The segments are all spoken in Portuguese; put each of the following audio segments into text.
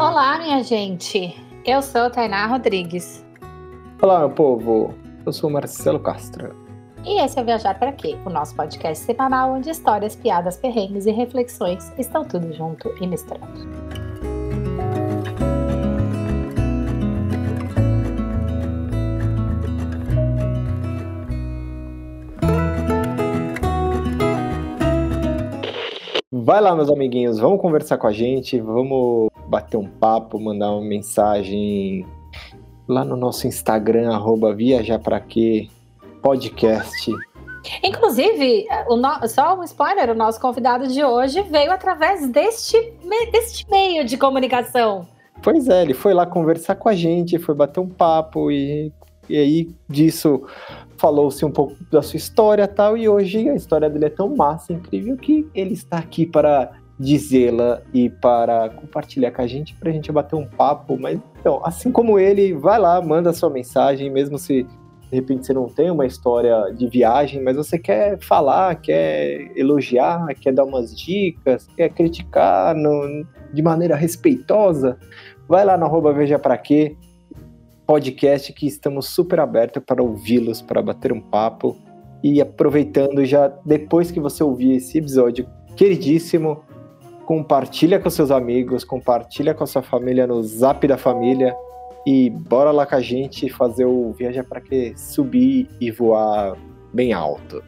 Olá, minha gente. Eu sou Tainá Rodrigues. Olá, meu povo. Eu sou Marcelo Castro. E esse é Viajar para Quê? O nosso podcast semanal onde histórias, piadas, perrengues e reflexões estão tudo junto e misturado. Vai lá, meus amiguinhos, vamos conversar com a gente, vamos bater um papo, mandar uma mensagem lá no nosso Instagram, arroba viajarpraquê podcast. Inclusive, o no... só um spoiler, o nosso convidado de hoje veio através deste, me... deste meio de comunicação. Pois é, ele foi lá conversar com a gente, foi bater um papo e, e aí disso falou-se um pouco da sua história tal, e hoje a história dele é tão massa, incrível, que ele está aqui para dizê-la e para compartilhar com a gente, para a gente bater um papo. Mas, então, assim como ele, vai lá, manda sua mensagem, mesmo se de repente você não tem uma história de viagem, mas você quer falar, quer elogiar, quer dar umas dicas, quer criticar no, de maneira respeitosa, vai lá no Veja Pra Quê, podcast que estamos super abertos para ouvi-los, para bater um papo. E aproveitando já, depois que você ouvir esse episódio queridíssimo, compartilha com seus amigos, compartilha com a sua família no Zap da Família e bora lá com a gente fazer o Viaja para que subir e voar bem alto.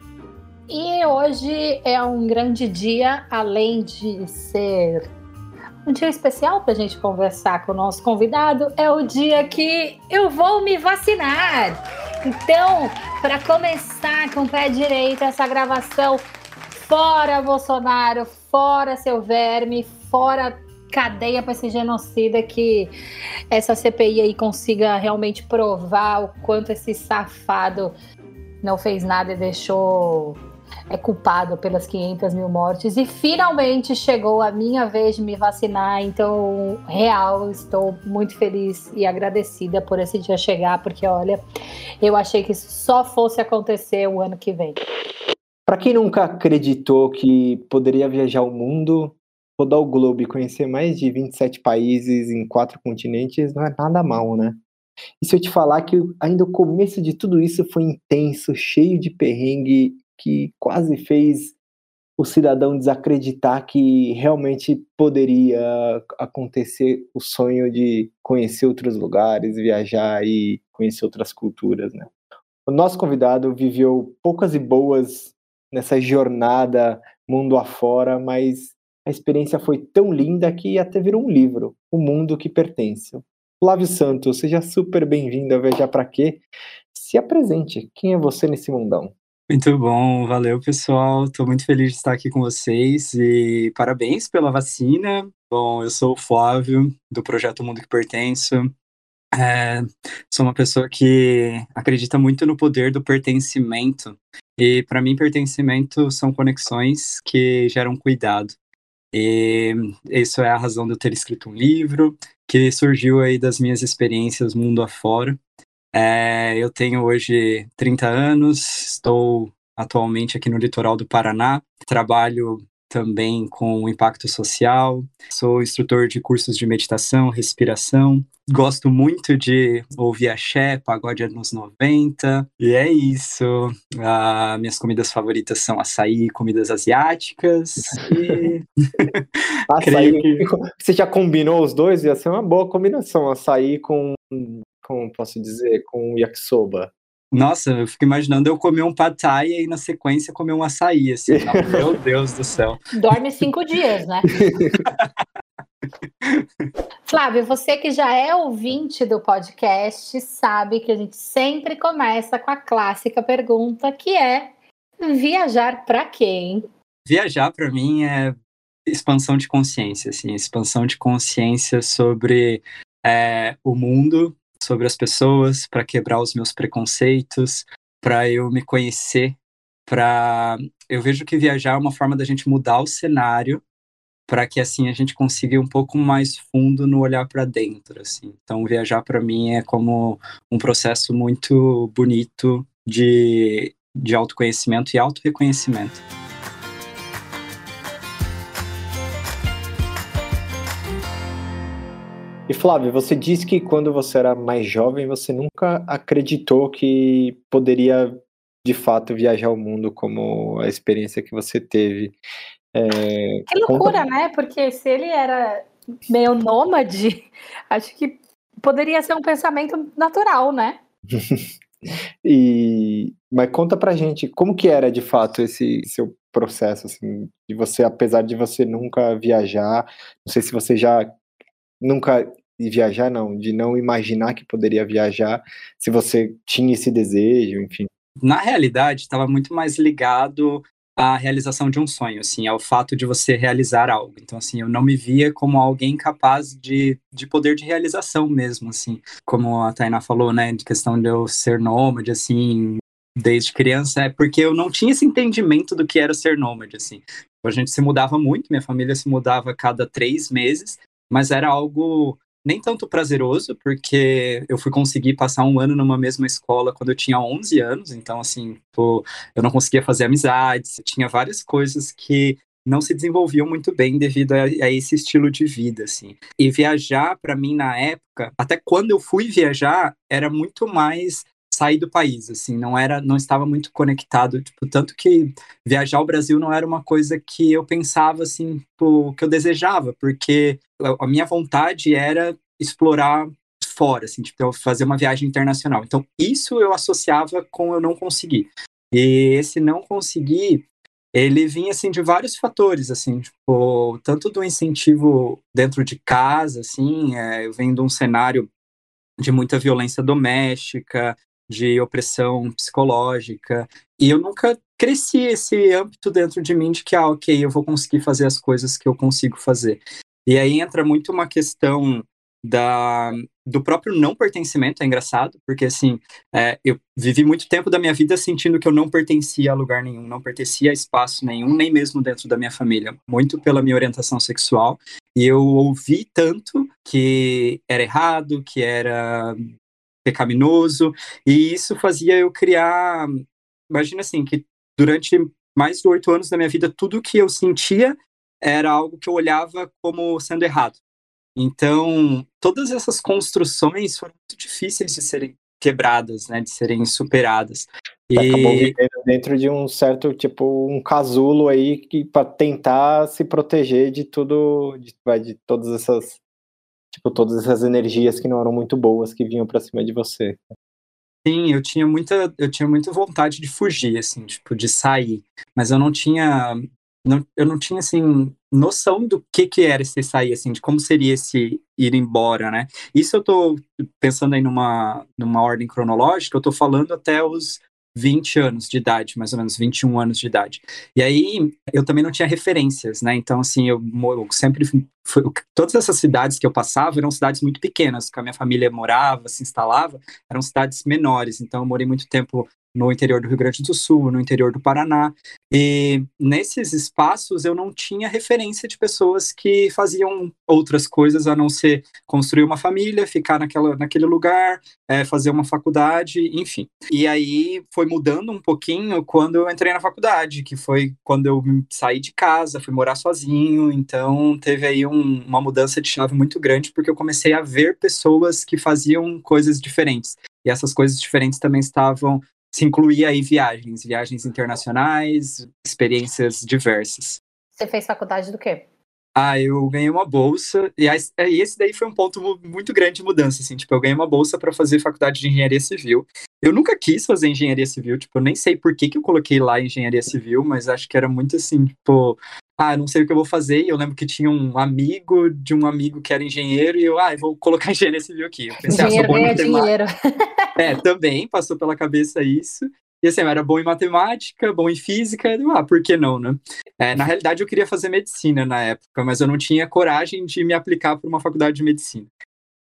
E hoje é um grande dia, além de ser um dia especial para a gente conversar com o nosso convidado é o dia que eu vou me vacinar. Então, para começar com o pé direito essa gravação, fora Bolsonaro, fora seu verme, fora cadeia para esse genocida que essa CPI aí consiga realmente provar o quanto esse safado não fez nada e deixou é culpado pelas 500 mil mortes e finalmente chegou a minha vez de me vacinar. Então, real, estou muito feliz e agradecida por esse dia chegar, porque olha, eu achei que isso só fosse acontecer o ano que vem. Para quem nunca acreditou que poderia viajar o mundo, rodar o globo e conhecer mais de 27 países em quatro continentes, não é nada mal, né? E se eu te falar que ainda o começo de tudo isso foi intenso, cheio de perrengue que quase fez o cidadão desacreditar que realmente poderia acontecer o sonho de conhecer outros lugares, viajar e conhecer outras culturas, né? O nosso convidado viveu poucas e boas nessa jornada mundo afora, mas a experiência foi tão linda que até virou um livro, O Mundo que Pertence. Flávio Santos, seja super bem-vindo a Viajar Pra Quê? Se apresente, quem é você nesse mundão? Muito bom, valeu pessoal. Estou muito feliz de estar aqui com vocês e parabéns pela vacina. Bom, eu sou o Flávio, do projeto Mundo que Pertenço. É, sou uma pessoa que acredita muito no poder do pertencimento. E para mim, pertencimento são conexões que geram cuidado. E isso é a razão de eu ter escrito um livro que surgiu aí das minhas experiências mundo afora. É, eu tenho hoje 30 anos, estou atualmente aqui no litoral do Paraná, trabalho também com impacto social, sou instrutor de cursos de meditação, respiração, gosto muito de ouvir axé, pagode anos 90, e é isso. Ah, minhas comidas favoritas são açaí, comidas asiáticas, e... açaí, que... você já combinou os dois? Ia ser uma boa combinação, açaí com como posso dizer, com yakisoba. Nossa, eu fico imaginando eu comer um pad thai e na sequência comer um açaí, assim. Não, meu Deus do céu. Dorme cinco dias, né? Flávio, você que já é ouvinte do podcast, sabe que a gente sempre começa com a clássica pergunta que é viajar para quem? Viajar para mim é expansão de consciência, assim, expansão de consciência sobre é, o mundo, sobre as pessoas, para quebrar os meus preconceitos, para eu me conhecer, para eu vejo que viajar é uma forma da gente mudar o cenário para que assim a gente consiga ir um pouco mais fundo no olhar para dentro, assim. Então viajar para mim é como um processo muito bonito de de autoconhecimento e autorreconhecimento. E Flávio, você disse que quando você era mais jovem, você nunca acreditou que poderia de fato viajar o mundo como a experiência que você teve. É, que loucura, conta... né? Porque se ele era meio nômade, acho que poderia ser um pensamento natural, né? e mas conta pra gente como que era de fato esse seu processo assim, de você apesar de você nunca viajar, não sei se você já nunca viajar não, de não imaginar que poderia viajar, se você tinha esse desejo, enfim. Na realidade, estava muito mais ligado à realização de um sonho, assim, ao fato de você realizar algo. Então, assim, eu não me via como alguém capaz de, de poder de realização mesmo, assim, como a Tainá falou, né, de questão de eu ser nômade, assim, desde criança, é porque eu não tinha esse entendimento do que era ser nômade, assim. A gente se mudava muito, minha família se mudava a cada três meses, mas era algo nem tanto prazeroso, porque eu fui conseguir passar um ano numa mesma escola quando eu tinha 11 anos, então, assim, pô, eu não conseguia fazer amizades, tinha várias coisas que não se desenvolviam muito bem devido a, a esse estilo de vida, assim. E viajar, para mim, na época, até quando eu fui viajar, era muito mais sair do país, assim, não era, não estava muito conectado, tipo, tanto que viajar ao Brasil não era uma coisa que eu pensava, assim, tipo, que eu desejava, porque a minha vontade era explorar fora, assim, tipo, fazer uma viagem internacional. Então, isso eu associava com eu não conseguir. E esse não conseguir, ele vinha, assim, de vários fatores, assim, tipo, tanto do incentivo dentro de casa, assim, é, eu venho de um cenário de muita violência doméstica, de opressão psicológica. E eu nunca cresci esse âmbito dentro de mim de que, ah, ok, eu vou conseguir fazer as coisas que eu consigo fazer. E aí entra muito uma questão da, do próprio não pertencimento, é engraçado, porque assim, é, eu vivi muito tempo da minha vida sentindo que eu não pertencia a lugar nenhum, não pertencia a espaço nenhum, nem mesmo dentro da minha família, muito pela minha orientação sexual, e eu ouvi tanto que era errado, que era pecaminoso, e isso fazia eu criar, imagina assim, que durante mais de oito anos da minha vida, tudo que eu sentia era algo que eu olhava como sendo errado. Então, todas essas construções foram muito difíceis de serem quebradas, né, de serem superadas. E... Acabou vivendo dentro de um certo, tipo, um casulo aí que para tentar se proteger de tudo, de, de todas essas tipo, todas essas energias que não eram muito boas que vinham para cima de você. Sim, eu tinha muita, eu tinha muita vontade de fugir, assim, tipo, de sair, mas eu não tinha, não, eu não tinha, assim, noção do que que era esse sair, assim, de como seria esse ir embora, né? Isso eu tô pensando aí numa, numa ordem cronológica, eu tô falando até os 20 anos de idade, mais ou menos, 21 anos de idade. E aí eu também não tinha referências, né? Então, assim, eu, eu sempre. Todas essas cidades que eu passava eram cidades muito pequenas, que a minha família morava, se instalava, eram cidades menores. Então, eu morei muito tempo no interior do Rio Grande do Sul, no interior do Paraná. E nesses espaços eu não tinha referência de pessoas que faziam outras coisas a não ser construir uma família, ficar naquela, naquele lugar, é, fazer uma faculdade, enfim. E aí foi mudando um pouquinho quando eu entrei na faculdade, que foi quando eu saí de casa, fui morar sozinho. Então teve aí um, uma mudança de chave muito grande, porque eu comecei a ver pessoas que faziam coisas diferentes. E essas coisas diferentes também estavam se incluía aí viagens, viagens internacionais, experiências diversas. Você fez faculdade do quê? Ah, eu ganhei uma bolsa, e esse daí foi um ponto muito grande de mudança, assim, tipo, eu ganhei uma bolsa para fazer faculdade de engenharia civil. Eu nunca quis fazer engenharia civil, tipo, eu nem sei por que, que eu coloquei lá engenharia civil, mas acho que era muito assim, tipo, ah, não sei o que eu vou fazer. E eu lembro que tinha um amigo de um amigo que era engenheiro, e eu, ah, eu vou colocar engenharia civil aqui. Eu pensei, engenheiro ah, ganha dinheiro. É, também passou pela cabeça isso. E assim, eu era bom em matemática, bom em física, eu, ah, por que não, né? É, na realidade, eu queria fazer medicina na época, mas eu não tinha coragem de me aplicar para uma faculdade de medicina.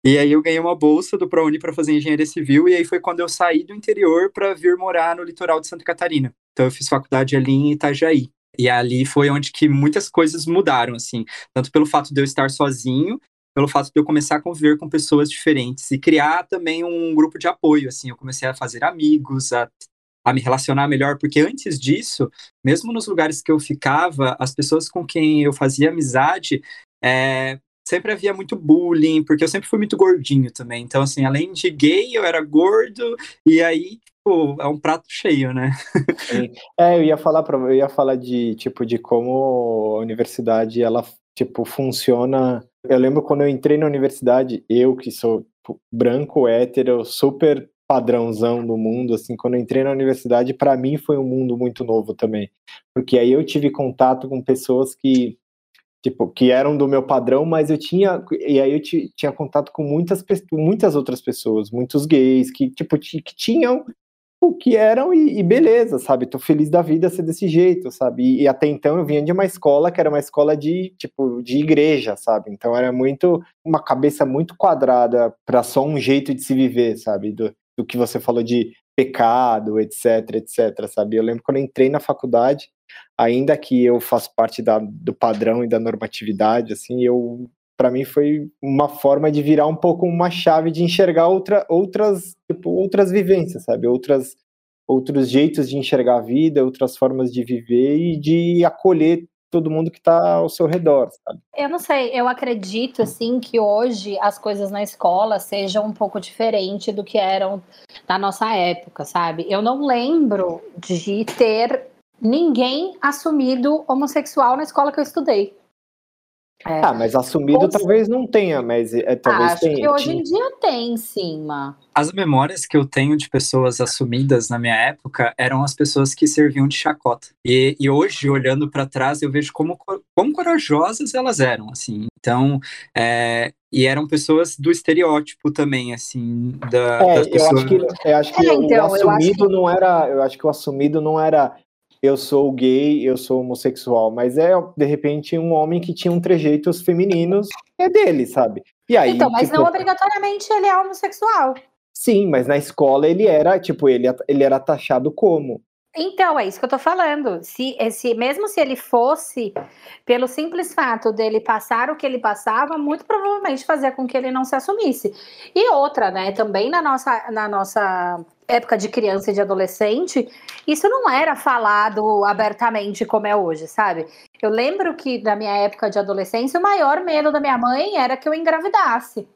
E aí eu ganhei uma bolsa do ProUni para fazer engenharia civil, e aí foi quando eu saí do interior para vir morar no litoral de Santa Catarina. Então eu fiz faculdade ali em Itajaí. E ali foi onde que muitas coisas mudaram, assim, tanto pelo fato de eu estar sozinho, pelo fato de eu começar a conviver com pessoas diferentes e criar também um grupo de apoio, assim, eu comecei a fazer amigos, a, a me relacionar melhor, porque antes disso, mesmo nos lugares que eu ficava, as pessoas com quem eu fazia amizade, é, sempre havia muito bullying, porque eu sempre fui muito gordinho também. Então, assim, além de gay, eu era gordo, e aí, é um prato cheio, né? É, eu ia falar para eu ia falar de tipo de como a universidade ela tipo funciona. Eu lembro quando eu entrei na universidade, eu que sou tipo, branco, hétero, super padrãozão do mundo, assim, quando eu entrei na universidade, para mim foi um mundo muito novo também, porque aí eu tive contato com pessoas que tipo, que eram do meu padrão, mas eu tinha, e aí eu tinha contato com muitas, muitas outras pessoas, muitos gays, que, tipo, que tinham o que eram e, e, beleza, sabe, tô feliz da vida ser desse jeito, sabe, e, e, até então eu vinha de uma escola que era uma escola de, tipo, de igreja, sabe, então era muito, uma cabeça muito quadrada para só um jeito de se viver, sabe, do, do que você falou de pecado, etc, etc, sabe, eu lembro quando eu entrei na faculdade, ainda que eu faço parte da, do padrão e da normatividade, assim, eu para mim foi uma forma de virar um pouco uma chave de enxergar outra, outras tipo, outras vivências, sabe? Outras outros jeitos de enxergar a vida, outras formas de viver e de acolher todo mundo que está ao seu redor, sabe? Eu não sei, eu acredito assim que hoje as coisas na escola sejam um pouco diferente do que eram na nossa época, sabe? Eu não lembro de ter ninguém assumido homossexual na escola que eu estudei. É. Ah, mas assumido talvez não tenha, mas é, talvez Acho tenha. que hoje em dia tem, sim, ma. As memórias que eu tenho de pessoas assumidas na minha época eram as pessoas que serviam de chacota. E, e hoje, olhando para trás, eu vejo como quão corajosas elas eram, assim. Então, é, e eram pessoas do estereótipo também, assim, da, é, das pessoas. Eu acho que, eu acho que é, então, o assumido que... não era, eu acho que o assumido não era eu sou gay, eu sou homossexual, mas é de repente um homem que tinha um trejeitos femininos, é dele, sabe? E aí, então, mas tipo, não obrigatoriamente ele é homossexual. Sim, mas na escola ele era, tipo, ele, ele era taxado como. Então, é isso que eu tô falando. Se, se, mesmo se ele fosse, pelo simples fato dele passar o que ele passava, muito provavelmente fazia com que ele não se assumisse. E outra, né? Também na nossa, na nossa época de criança e de adolescente, isso não era falado abertamente como é hoje, sabe? Eu lembro que na minha época de adolescência, o maior medo da minha mãe era que eu engravidasse.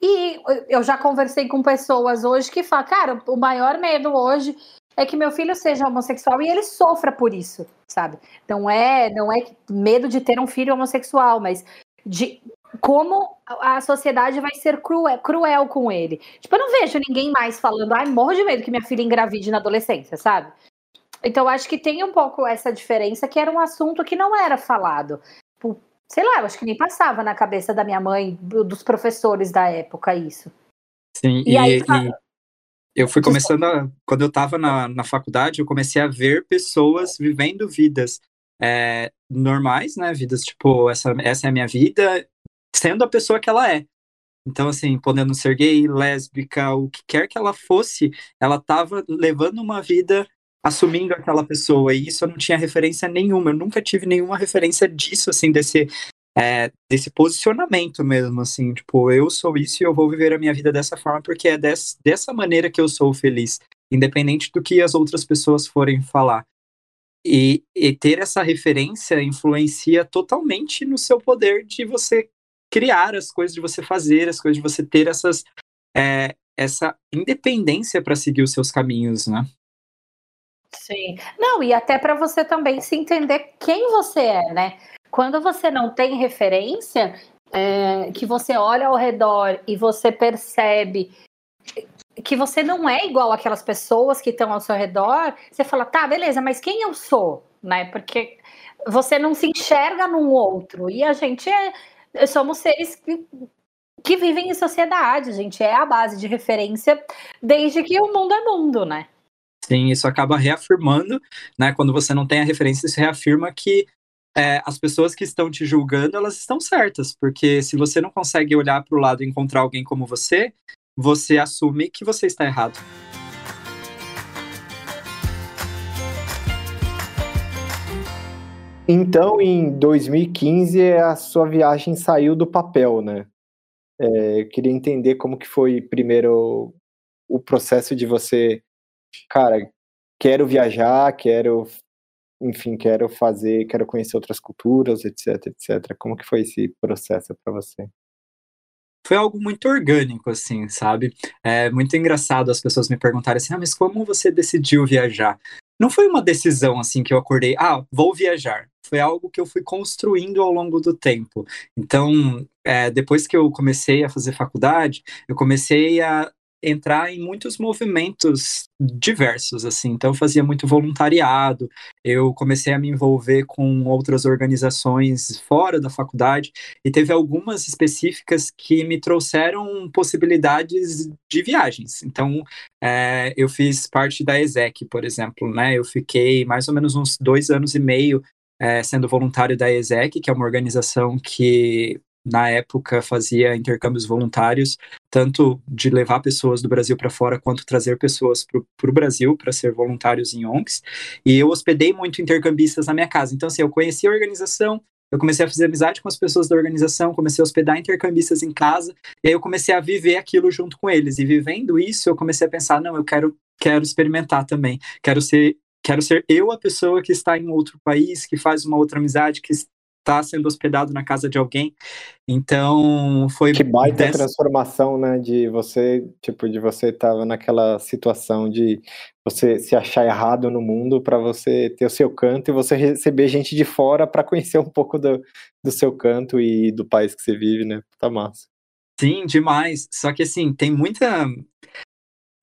E eu já conversei com pessoas hoje que falam, cara, o maior medo hoje é que meu filho seja homossexual e ele sofra por isso, sabe? Não é, não é medo de ter um filho homossexual, mas de como a sociedade vai ser cruel, cruel com ele. Tipo, eu não vejo ninguém mais falando, ai, morro de medo que minha filha engravide na adolescência, sabe? Então, acho que tem um pouco essa diferença, que era um assunto que não era falado. Tipo, sei lá, eu acho que nem passava na cabeça da minha mãe, dos professores da época, isso. Sim, e, e aí, e eu fui começando, a, quando eu estava na, na faculdade, eu comecei a ver pessoas vivendo vidas é, normais, né? Vidas tipo, essa, essa é a minha vida, sendo a pessoa que ela é. Então, assim, podendo ser gay, lésbica, o que quer que ela fosse, ela estava levando uma vida assumindo aquela pessoa, e isso eu não tinha referência nenhuma, eu nunca tive nenhuma referência disso, assim, desse, é, desse posicionamento mesmo, assim, tipo, eu sou isso e eu vou viver a minha vida dessa forma porque é des, dessa maneira que eu sou feliz, independente do que as outras pessoas forem falar. E, e ter essa referência influencia totalmente no seu poder de você criar as coisas, de você fazer as coisas, de você ter essas, é, essa independência para seguir os seus caminhos, né? Sim. Não, e até para você também se entender quem você é, né? Quando você não tem referência, é, que você olha ao redor e você percebe que você não é igual aquelas pessoas que estão ao seu redor, você fala, tá, beleza, mas quem eu sou? Né? Porque você não se enxerga num outro. E a gente é, somos seres que, que vivem em sociedade, gente é a base de referência desde que o mundo é mundo, né? Sim, isso acaba reafirmando, né? Quando você não tem a referência, isso reafirma que é, as pessoas que estão te julgando, elas estão certas, porque se você não consegue olhar para o lado e encontrar alguém como você, você assume que você está errado. Então, em 2015, a sua viagem saiu do papel, né? É, eu queria entender como que foi primeiro o processo de você, cara, quero viajar, quero enfim, quero fazer, quero conhecer outras culturas, etc, etc. Como que foi esse processo para você? Foi algo muito orgânico, assim, sabe? É muito engraçado as pessoas me perguntarem assim, ah, mas como você decidiu viajar? Não foi uma decisão, assim, que eu acordei, ah, vou viajar. Foi algo que eu fui construindo ao longo do tempo. Então, é, depois que eu comecei a fazer faculdade, eu comecei a entrar em muitos movimentos diversos, assim. Então, eu fazia muito voluntariado, eu comecei a me envolver com outras organizações fora da faculdade, e teve algumas específicas que me trouxeram possibilidades de viagens. Então, é, eu fiz parte da ESEC, por exemplo, né? Eu fiquei mais ou menos uns dois anos e meio é, sendo voluntário da ESEC, que é uma organização que na época fazia intercâmbios voluntários, tanto de levar pessoas do Brasil para fora, quanto trazer pessoas para o Brasil para ser voluntários em ONGs. E eu hospedei muito intercambistas na minha casa. Então, assim, eu conheci a organização, eu comecei a fazer amizade com as pessoas da organização, comecei a hospedar intercambistas em casa, e aí eu comecei a viver aquilo junto com eles. E vivendo isso, eu comecei a pensar, não, eu quero, quero experimentar também, quero ser quero ser eu a pessoa que está em outro país, que faz uma outra amizade, que está sendo hospedado na casa de alguém. Então, foi que baita dessa... transformação, né, de você, tipo, de você estar naquela situação de você se achar errado no mundo para você ter o seu canto e você receber gente de fora para conhecer um pouco do, do seu canto e do país que você vive, né? Tá massa. Sim, demais. Só que assim, tem muita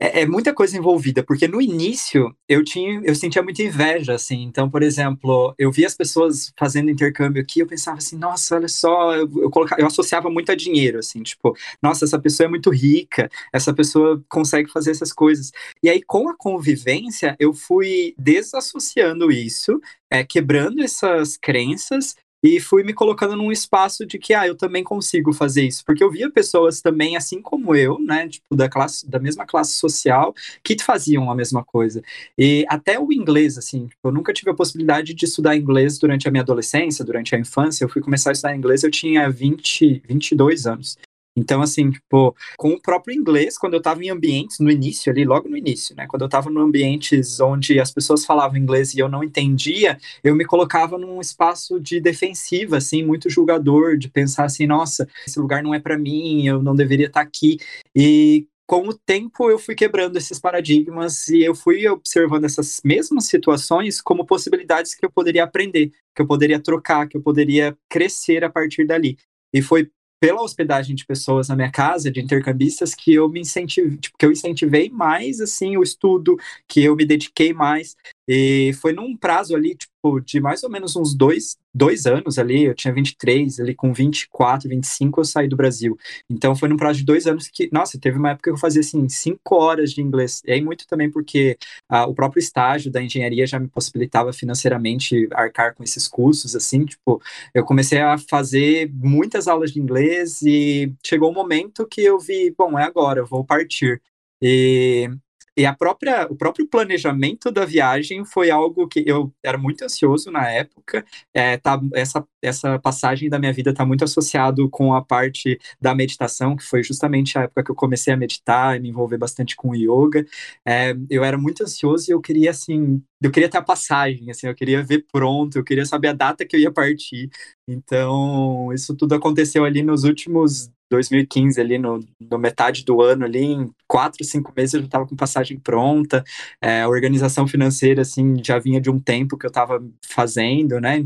é, é, muita coisa envolvida, porque no início eu tinha, eu sentia muita inveja, assim. Então, por exemplo, eu via as pessoas fazendo intercâmbio aqui, eu pensava assim, nossa, olha só, eu, eu, colocava, eu associava muito a dinheiro, assim, tipo, nossa, essa pessoa é muito rica, essa pessoa consegue fazer essas coisas. E aí, com a convivência, eu fui desassociando isso, é, quebrando essas crenças e fui me colocando num espaço de que, ah, eu também consigo fazer isso, porque eu via pessoas também, assim como eu, né, tipo, da classe, da mesma classe social, que faziam a mesma coisa. E até o inglês, assim, tipo, eu nunca tive a possibilidade de estudar inglês durante a minha adolescência, durante a infância, eu fui começar a estudar inglês, eu tinha 20, 22 anos. Então, assim, tipo, com o próprio inglês, quando eu estava em ambientes, no início ali, logo no início, né? Quando eu estava em ambientes onde as pessoas falavam inglês e eu não entendia, eu me colocava num espaço de defensiva, assim, muito julgador, de pensar assim, nossa, esse lugar não é para mim, eu não deveria estar tá aqui. E com o tempo eu fui quebrando esses paradigmas e eu fui observando essas mesmas situações como possibilidades que eu poderia aprender, que eu poderia trocar, que eu poderia crescer a partir dali. E foi pela hospedagem de pessoas na minha casa, de intercambistas, que eu me incentivei, tipo, que eu incentivei mais assim o estudo, que eu me dediquei mais. E foi num prazo ali, tipo, de mais ou menos uns dois, dois anos ali, eu tinha 23, ali com 24, 25 eu saí do Brasil. Então foi num prazo de dois anos que, nossa, teve uma época que eu fazia assim, cinco horas de inglês. E aí muito também porque ah, o próprio estágio da engenharia já me possibilitava financeiramente arcar com esses cursos, assim, tipo, eu comecei a fazer muitas aulas de inglês e chegou um momento que eu vi, bom, é agora, eu vou partir. E e a própria, o próprio planejamento da viagem foi algo que eu era muito ansioso na época. É, tá, essa, essa passagem da minha vida está muito associado com a parte da meditação, que foi justamente a época que eu comecei a meditar e me envolver bastante com yoga. É, eu era muito ansioso e eu queria, assim, eu queria ter a passagem, assim, eu queria ver pronto, eu queria saber a data que eu ia partir. Então, isso tudo aconteceu ali nos últimos 2015, ali no, no, metade do ano, ali em quatro, cinco meses eu já estava com passagem pronta, é, a organização financeira, assim, já vinha de um tempo que eu estava fazendo, né?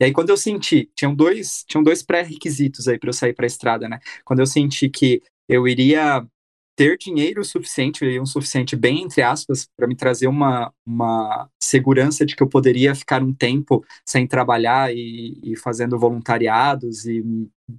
E aí quando eu senti, tinham dois, tinham dois pré-requisitos aí para eu sair para a estrada, né? Quando eu senti que eu iria ter dinheiro suficiente, um suficiente bem entre aspas, para me trazer uma, uma segurança de que eu poderia ficar um tempo sem trabalhar e, e, fazendo voluntariados e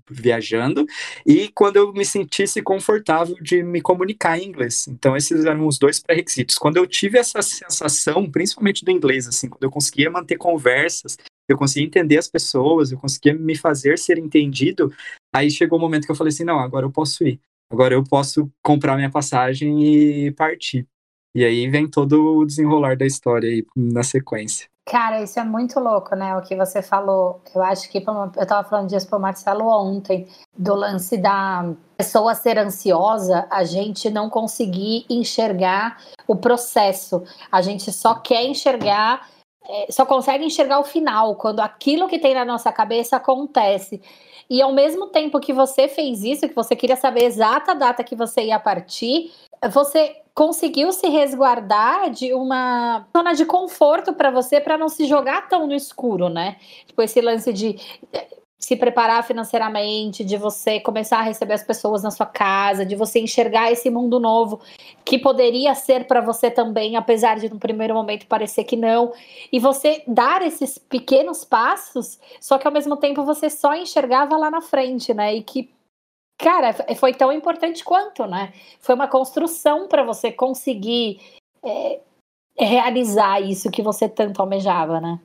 viajando, e quando eu me sentisse confortável de me comunicar em inglês. Então esses eram os dois pré-requisitos. Quando eu tive essa sensação, principalmente do inglês, assim, quando eu conseguia manter conversas, eu conseguia entender as pessoas, eu conseguia me fazer ser entendido, aí chegou o um momento que eu falei assim, não, agora eu posso ir. Agora eu posso comprar minha passagem e partir. E aí vem todo o desenrolar da história aí na sequência. Cara, isso é muito louco, né? O que você falou. Eu acho que eu tava falando disso pro Marcelo ontem, do lance da pessoa ser ansiosa, a gente não conseguir enxergar o processo. A gente só quer enxergar é, só consegue enxergar o final, quando aquilo que tem na nossa cabeça acontece. E ao mesmo tempo que você fez isso, que você queria saber a exata data que você ia partir, você conseguiu se resguardar de uma zona de conforto para você para não se jogar tão no escuro, né? Tipo esse lance de se preparar financeiramente, de você começar a receber as pessoas na sua casa, de você enxergar esse mundo novo que poderia ser para você também, apesar de no primeiro momento parecer que não, e você dar esses pequenos passos, só que ao mesmo tempo você só enxergava lá na frente, né? E que cara, foi tão importante quanto, né? Foi uma construção para você conseguir é, realizar isso que você tanto almejava, né?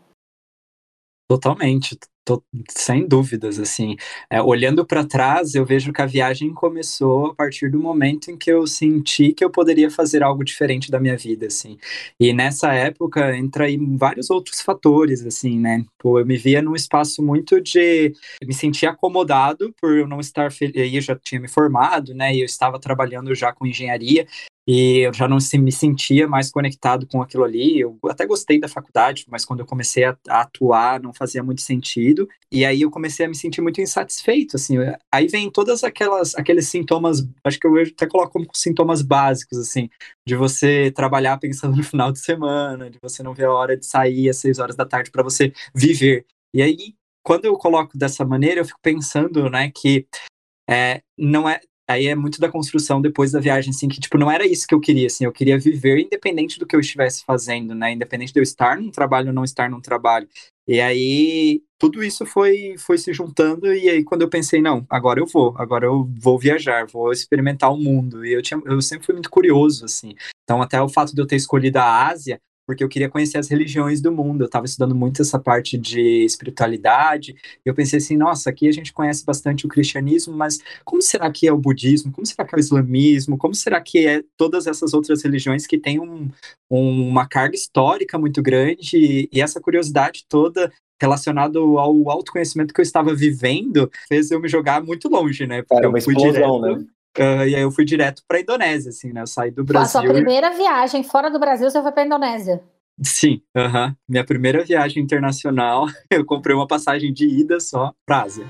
Totalmente, tô, sem dúvidas, assim. É, olhando para trás, eu vejo que a viagem começou a partir do momento em que eu senti que eu poderia fazer algo diferente da minha vida, assim. E nessa época entra aí vários outros fatores, assim, né? Pô, eu me via num espaço muito de me sentir acomodado por eu não estar feliz. Eu já tinha me formado, né? E eu estava trabalhando já com engenharia e eu já não me sentia mais conectado com aquilo ali. Eu até gostei da faculdade, mas quando eu comecei a, a, atuar não fazia muito sentido. E aí eu comecei a me sentir muito insatisfeito, assim. Aí vem todas aquelas aqueles sintomas, acho que eu até coloco como sintomas básicos, assim, de você trabalhar pensando no final de semana, de você não ver a hora de sair às seis horas da tarde para você viver. E aí quando eu coloco dessa maneira, eu fico pensando, né, que é, não é aí é muito da construção depois da viagem, assim, que, tipo, não era isso que eu queria, assim, eu queria viver independente do que eu estivesse fazendo, né, independente de eu estar num trabalho ou não estar num trabalho. E aí, tudo isso foi, foi se juntando, e aí quando eu pensei, não, agora eu vou, agora eu vou viajar, vou experimentar o mundo, e eu, tinha, eu sempre fui muito curioso, assim, então até o fato de eu ter escolhido a Ásia porque eu queria conhecer as religiões do mundo. Eu estava estudando muito essa parte de espiritualidade. E eu pensei assim, nossa, aqui a gente conhece bastante o cristianismo, mas como será que é o budismo? Como será que é o islamismo? Como será que é todas essas outras religiões que têm um, um, uma carga histórica muito grande? E essa curiosidade toda relacionado ao autoconhecimento que eu estava vivendo fez eu me jogar muito longe, né? Porque Era uma explosão, direto, né? Uh, e aí eu fui direto para a Indonésia, assim, né? Eu saí do Brasil. A sua primeira viagem fora do Brasil, você foi para a Indonésia? Sim, uh -huh. minha primeira viagem internacional, eu comprei uma passagem de ida só para Ásia.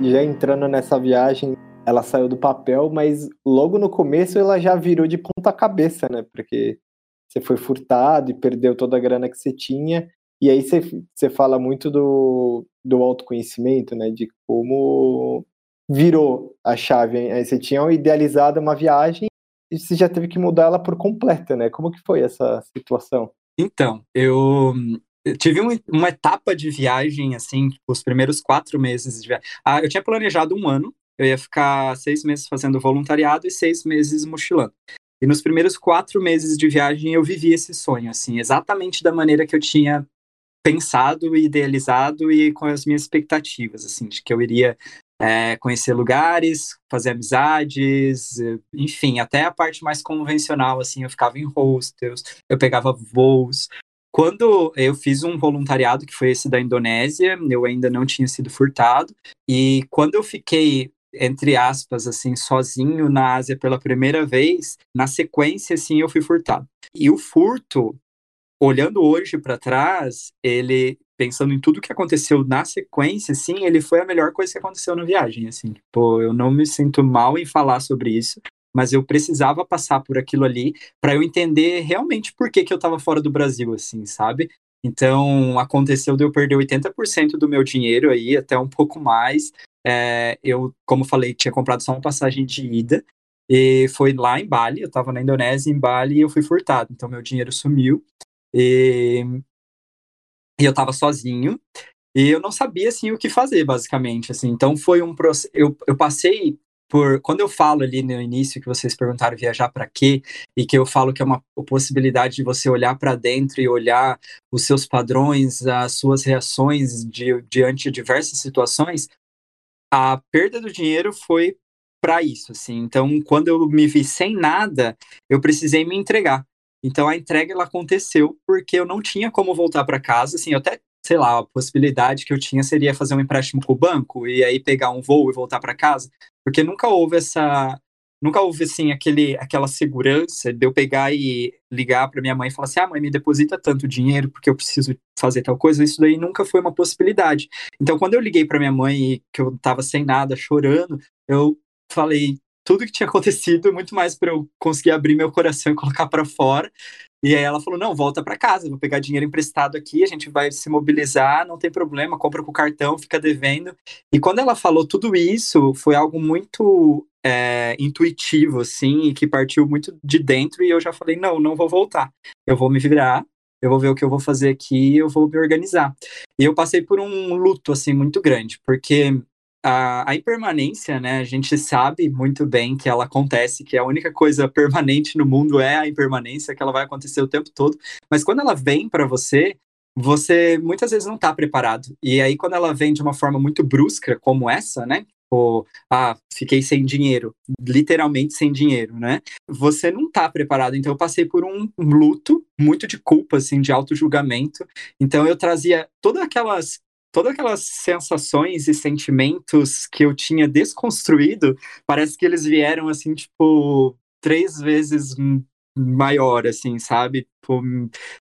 Já entrando nessa viagem, ela saiu do papel, mas logo no começo ela já virou de ponta cabeça, né? Porque você foi furtado e perdeu toda a grana que você tinha. E aí você fala muito do, do autoconhecimento, né? De como virou a chave. Aí você tinha idealizado uma viagem e você já teve que mudar ela por completa, né? Como que foi essa situação? Então, eu, tive um, uma etapa de viagem, assim, tipo, os primeiros quatro meses de viagem. Ah, eu tinha planejado um ano, eu ia ficar seis meses fazendo voluntariado e seis meses mochilando. E nos primeiros quatro meses de viagem eu vivi esse sonho, assim, exatamente da maneira que eu tinha pensado idealizado e com as minhas expectativas, assim, de que eu iria é, conhecer lugares, fazer amizades, enfim, até a parte mais convencional, assim, eu ficava em hostels, eu pegava voos. Quando eu fiz um voluntariado, que foi esse da Indonésia, eu ainda não tinha sido furtado, e quando eu fiquei entre aspas, assim, sozinho na Ásia pela primeira vez, na sequência, assim, eu fui furtado. E o furto, olhando hoje para trás, ele pensando em tudo que aconteceu na sequência, assim, ele foi a melhor coisa que aconteceu na viagem, assim. Pô, eu não me sinto mal em falar sobre isso, mas eu precisava passar por aquilo ali para eu entender realmente por que, que eu estava fora do Brasil, assim, sabe? Então, aconteceu de eu perder 80% do meu dinheiro aí, até um pouco mais. É, eu, como falei, tinha comprado só uma passagem de ida, e foi lá em Bali, eu estava na Indonésia, em Bali, e eu fui furtado. Então, meu dinheiro sumiu. E, e eu estava sozinho e eu não sabia assim o que fazer basicamente assim. Então foi um processo eu, eu passei por quando eu falo ali no início que vocês perguntaram viajar para quê e que eu falo que é uma possibilidade de você olhar para dentro e olhar os seus padrões as suas reações de, diante de diversas situações a perda do dinheiro foi para isso assim. Então quando eu me vi sem nada eu precisei me entregar então a entrega ela aconteceu porque eu não tinha como voltar para casa, assim, eu até sei lá, a possibilidade que eu tinha seria fazer um empréstimo com o banco e aí pegar um voo e voltar para casa, porque nunca houve essa nunca houve assim aquele, aquela segurança de eu pegar e ligar para minha mãe e falar assim: "Ah, mãe, me deposita tanto dinheiro porque eu preciso fazer tal coisa". Isso daí nunca foi uma possibilidade. Então, quando eu liguei para minha mãe que eu tava sem nada, chorando, eu falei tudo que tinha acontecido, muito mais para eu conseguir abrir meu coração e colocar para fora. E aí ela falou: não, volta para casa, vou pegar dinheiro emprestado aqui, a gente vai se mobilizar, não tem problema, compra com o cartão, fica devendo. E quando ela falou tudo isso, foi algo muito é, intuitivo, assim, que partiu muito de dentro, e eu já falei: não, não vou voltar, eu vou me virar. Eu vou ver o que eu vou fazer aqui, eu vou me organizar. E eu passei por um luto, assim, muito grande, porque a, a, impermanência, né? A gente sabe muito bem que ela acontece, que a única coisa permanente no mundo é a impermanência, que ela vai acontecer o tempo todo. Mas quando ela vem para você, você muitas vezes não está preparado. E aí, quando ela vem de uma forma muito brusca, como essa, né? Ou, ah, fiquei sem dinheiro, literalmente sem dinheiro, né? Você não tá preparado. Então, eu passei por um luto muito de culpa, assim, de auto-julgamento. Então, eu trazia todas aquelas todas aquelas sensações e sentimentos que eu tinha desconstruído, parece que eles vieram assim, tipo, três vezes maior, assim, sabe? Tipo,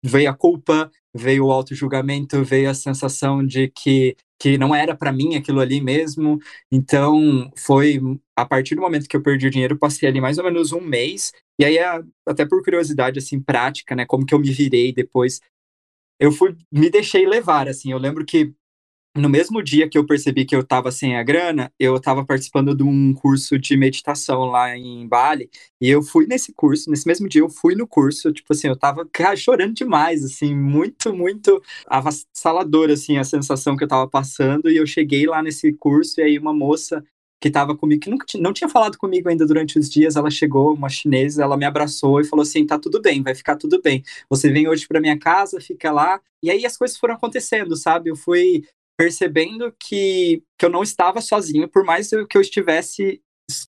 veio a culpa, veio o auto-julgamento, veio a sensação de que, que não era para mim aquilo ali mesmo. Então, foi a partir do momento que eu perdi o dinheiro, passei ali mais ou menos um mês. E aí, até por curiosidade, assim, prática, né? Como que eu me virei depois. Eu fui, me deixei levar, assim. Eu lembro que no mesmo dia que eu percebi que eu estava sem a grana, eu estava participando de um curso de meditação lá em Bali, e eu fui nesse curso, nesse mesmo dia eu fui no curso, tipo assim, eu tava cara, chorando demais, assim, muito, muito avassalador, assim, a sensação que eu tava passando, e eu cheguei lá nesse curso, e aí uma moça que estava comigo, que nunca não tinha falado comigo ainda durante os dias, ela chegou, uma chinesa, ela me abraçou e falou assim: tá tudo bem, vai ficar tudo bem. Você vem hoje para minha casa, fica lá. E aí as coisas foram acontecendo, sabe? Eu fui percebendo que, que eu não estava sozinho, por mais que eu estivesse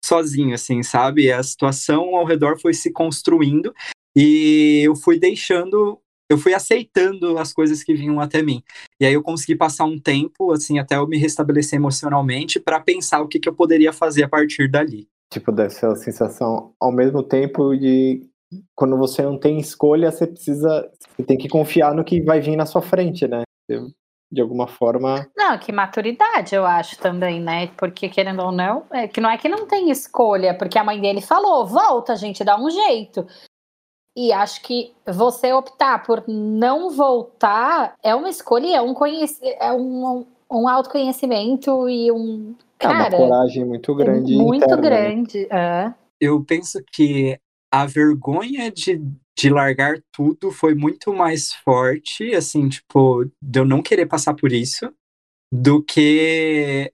sozinho, assim, sabe? A situação ao redor foi se construindo e eu fui deixando, eu fui aceitando as coisas que vinham até mim. E aí eu consegui passar um tempo, assim, até eu me restabelecer emocionalmente para pensar o que, que eu poderia fazer a partir dali. Tipo, dessa sensação ao mesmo tempo de quando você não tem escolha, você precisa, você tem que confiar no que vai vir na sua frente, né? De alguma forma. Não, que maturidade, eu acho também, né? Porque, querendo ou não, é que não é que não tem escolha, porque a mãe dele falou: volta, a gente dá um jeito. E acho que você optar por não voltar é uma escolha, é um, conhec... é um, um autoconhecimento e um. Cara, é uma coragem muito grande. Muito interna, né? grande. Né? É. Eu penso que a vergonha de de largar tudo foi muito mais forte, assim, tipo, de eu não querer passar por isso, do que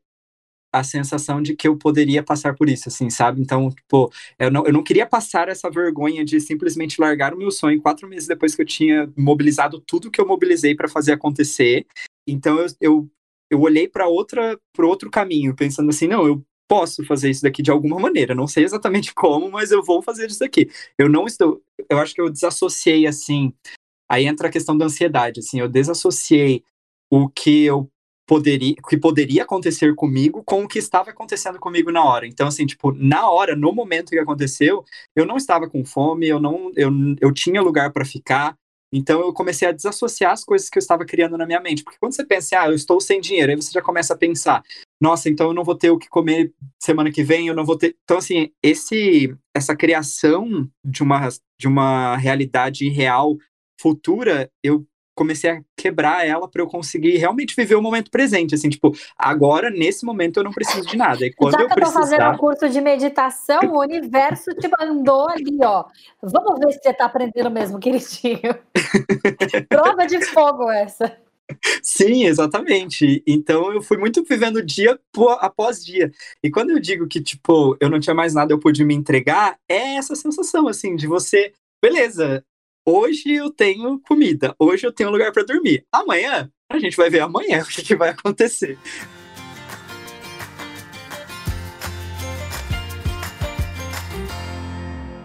a sensação de que eu poderia passar por isso, assim, sabe? Então, tipo, eu não, eu não queria passar essa vergonha de simplesmente largar o meu sonho quatro meses depois que eu tinha mobilizado tudo que eu mobilizei para fazer acontecer. Então, eu, eu, eu olhei para outra para outro caminho, pensando assim, não, eu posso fazer isso daqui de alguma maneira. Não sei exatamente como, mas eu vou fazer isso daqui. Eu não estou. Eu acho que eu desassociei assim. Aí entra a questão da ansiedade. Assim, eu desassociei o que eu poderia, o que poderia acontecer comigo com o que estava acontecendo comigo na hora. Então, assim, tipo, na hora, no momento que aconteceu, eu não estava com fome, eu não, eu, eu tinha lugar para ficar. Então eu comecei a desassociar as coisas que eu estava criando na minha mente. Porque quando você pensa, ah, eu estou sem dinheiro, aí você já começa a pensar, nossa, então eu não vou ter o que comer semana que vem, eu não vou ter. Então, assim, esse, essa criação de uma, de uma realidade real futura, eu comecei a quebrar ela para eu conseguir realmente viver o momento presente, assim, tipo, agora, nesse momento, eu não preciso de nada. E quando Já que eu, precisar... tô fazendo um curso de meditação, o universo te mandou ali, ó. Vamos ver se você tá aprendendo mesmo, queridinho. Prova de fogo essa. Sim, exatamente. Então eu fui muito vivendo dia após dia. E quando eu digo que, tipo, eu não tinha mais nada, eu pude me entregar, é essa sensação, assim, de você, beleza, hoje eu tenho comida, hoje eu tenho lugar para dormir. Amanhã, a gente vai ver amanhã o que, que vai acontecer.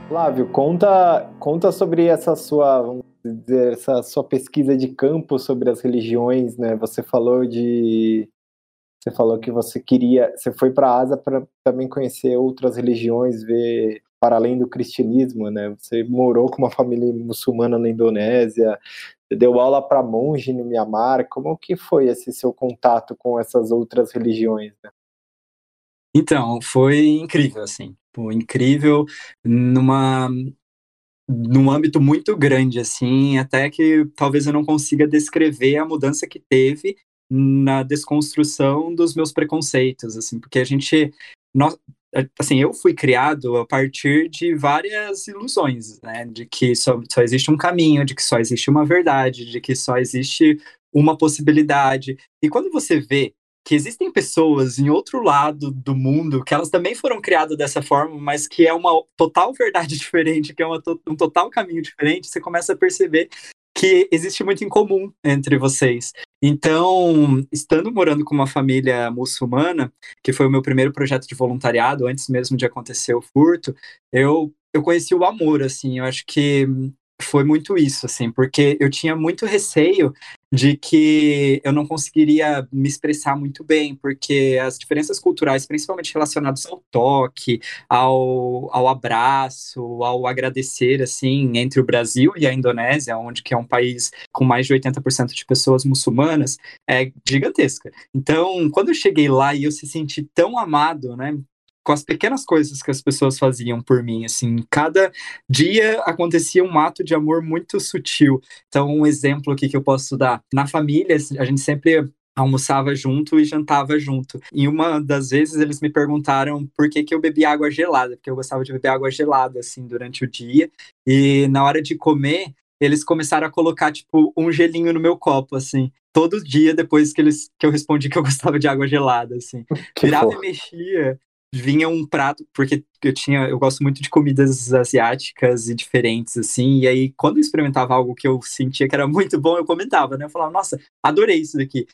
Flávio, conta, conta sobre essa sua, essa sua pesquisa de campo sobre as religiões, né? Você falou de Você falou que você queria, você foi para a para também conhecer outras religiões, ver para além do cristianismo, né? Você morou com uma família muçulmana na Indonésia, deu aula para monge no Mianmar. Como que foi esse seu contato com essas outras religiões? Né? Então, foi incrível, assim, incrível numa num âmbito muito grande, assim, até que talvez eu não consiga descrever a mudança que teve na desconstrução dos meus preconceitos, assim, porque a gente, nós, assim, eu fui criado a partir de várias ilusões, né, de que só, só existe um caminho, de que só existe uma verdade, de que só existe uma possibilidade, e quando você vê que existem pessoas em outro lado do mundo que elas também foram criadas dessa forma, mas que é uma total verdade diferente, que é uma, um total caminho diferente, você começa a perceber que existe muito em comum entre vocês. Então, estando morando com uma família muçulmana, que foi o meu primeiro projeto de voluntariado, antes mesmo de acontecer o furto, eu, eu conheci o amor, assim, eu acho que foi muito isso, assim, porque eu tinha muito receio de que eu não conseguiria me expressar muito bem, porque as diferenças culturais, principalmente relacionadas ao toque, ao, ao abraço, ao agradecer, assim, entre o Brasil e a Indonésia, onde que é um país com mais de 80% de pessoas muçulmanas, é gigantesca. Então, quando eu cheguei lá e eu se senti tão amado, né, com as pequenas coisas que as pessoas faziam por mim, assim, cada dia acontecia um ato de amor muito sutil. Então, um exemplo aqui que eu posso dar, na família, a gente sempre almoçava junto e jantava junto. E uma das vezes eles me perguntaram por que, que eu bebia água gelada, porque eu gostava de beber água gelada, assim, durante o dia. E na hora de comer, eles começaram a colocar, tipo, um gelinho no meu copo, assim. Todo dia depois que, eles, que eu respondi que eu gostava de água gelada, assim. Que Virava e mexia vinha um prato, porque eu tinha, eu gosto muito de comidas asiáticas e diferentes, assim, e aí quando eu experimentava algo que eu sentia que era muito bom, eu comentava, né? Eu falava, nossa, adorei isso daqui.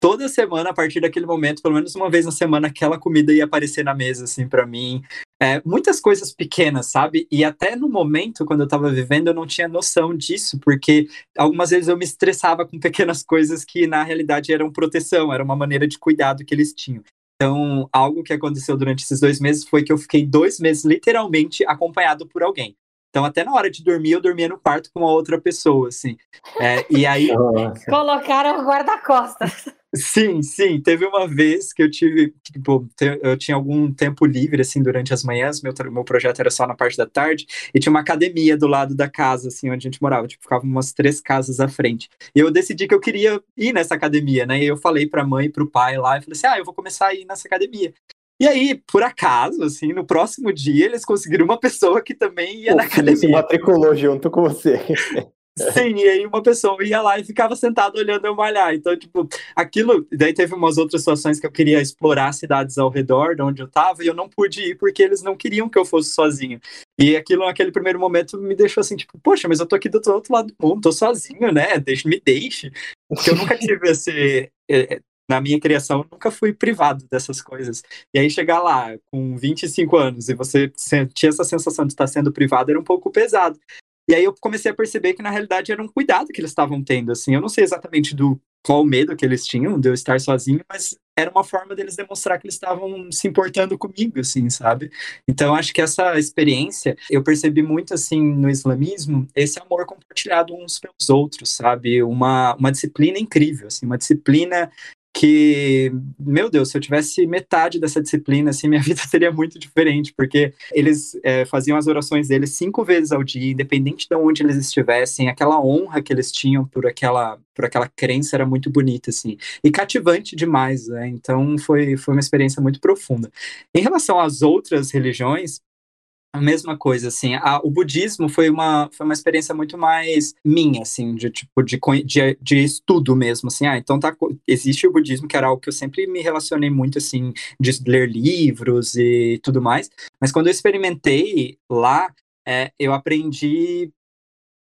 Toda semana, a partir daquele momento, pelo menos uma vez na semana, aquela comida ia aparecer na mesa, assim, para mim. É, muitas coisas pequenas, sabe? E até no momento, quando eu tava vivendo, eu não tinha noção disso, porque algumas vezes eu me estressava com pequenas coisas que, na realidade, eram proteção, era uma maneira de cuidado que eles tinham. Então, algo que aconteceu durante esses dois meses foi que eu fiquei dois meses literalmente acompanhado por alguém. Então, até na hora de dormir, eu dormia no quarto com uma outra pessoa, assim. É, e aí. Colocaram o guarda-costas. Sim, sim. Teve uma vez que eu tive, tipo, eu tinha algum tempo livre, assim, durante as manhãs. Meu, meu projeto era só na parte da tarde. E tinha uma academia do lado da casa, assim, onde a gente morava. Tipo, ficava umas três casas à frente. E eu decidi que eu queria ir nessa academia, né? E eu falei pra mãe e pro pai lá. E falei assim: ah, eu vou começar a ir nessa academia. E aí, por acaso, assim, no próximo dia, eles conseguiram uma pessoa que também ia o na academia. se matriculou junto com você. Sim, e aí uma pessoa ia lá e ficava sentada olhando eu malhar. Então, tipo, aquilo. Daí teve umas outras situações que eu queria explorar cidades ao redor de onde eu tava e eu não pude ir porque eles não queriam que eu fosse sozinho. E aquilo, naquele primeiro momento, me deixou assim, tipo, poxa, mas eu tô aqui do outro lado do mundo, tô sozinho, né? Deixe, me deixe. Porque eu nunca tive esse. Na minha criação, eu nunca fui privado dessas coisas. E aí chegar lá com 25 anos e você sentir essa sensação de estar sendo privado era um pouco pesado. E aí eu comecei a perceber que na realidade era um cuidado que eles estavam tendo, assim. Eu não sei exatamente do qual medo que eles tinham de eu estar sozinho, mas era uma forma deles demonstrar que eles estavam se importando comigo, assim, sabe? Então acho que essa experiência eu percebi muito assim no islamismo esse amor compartilhado uns pelos outros, sabe? Uma, uma disciplina incrível, assim, uma disciplina que, meu Deus, se eu tivesse metade dessa disciplina, assim, minha vida seria muito diferente, porque eles é, faziam as orações deles cinco vezes ao dia, independente de onde eles estivessem, aquela honra que eles tinham por aquela, por aquela crença era muito bonita, assim, e cativante demais, né? Então foi, foi uma experiência muito profunda. Em relação às outras religiões, a mesma coisa, assim, a, o budismo foi uma, foi uma experiência muito mais minha, assim, de tipo, de, de, de estudo mesmo, assim, ah, então tá, existe o budismo, que era algo que eu sempre me relacionei muito, assim, de ler livros e tudo mais, mas quando eu experimentei lá, é, eu aprendi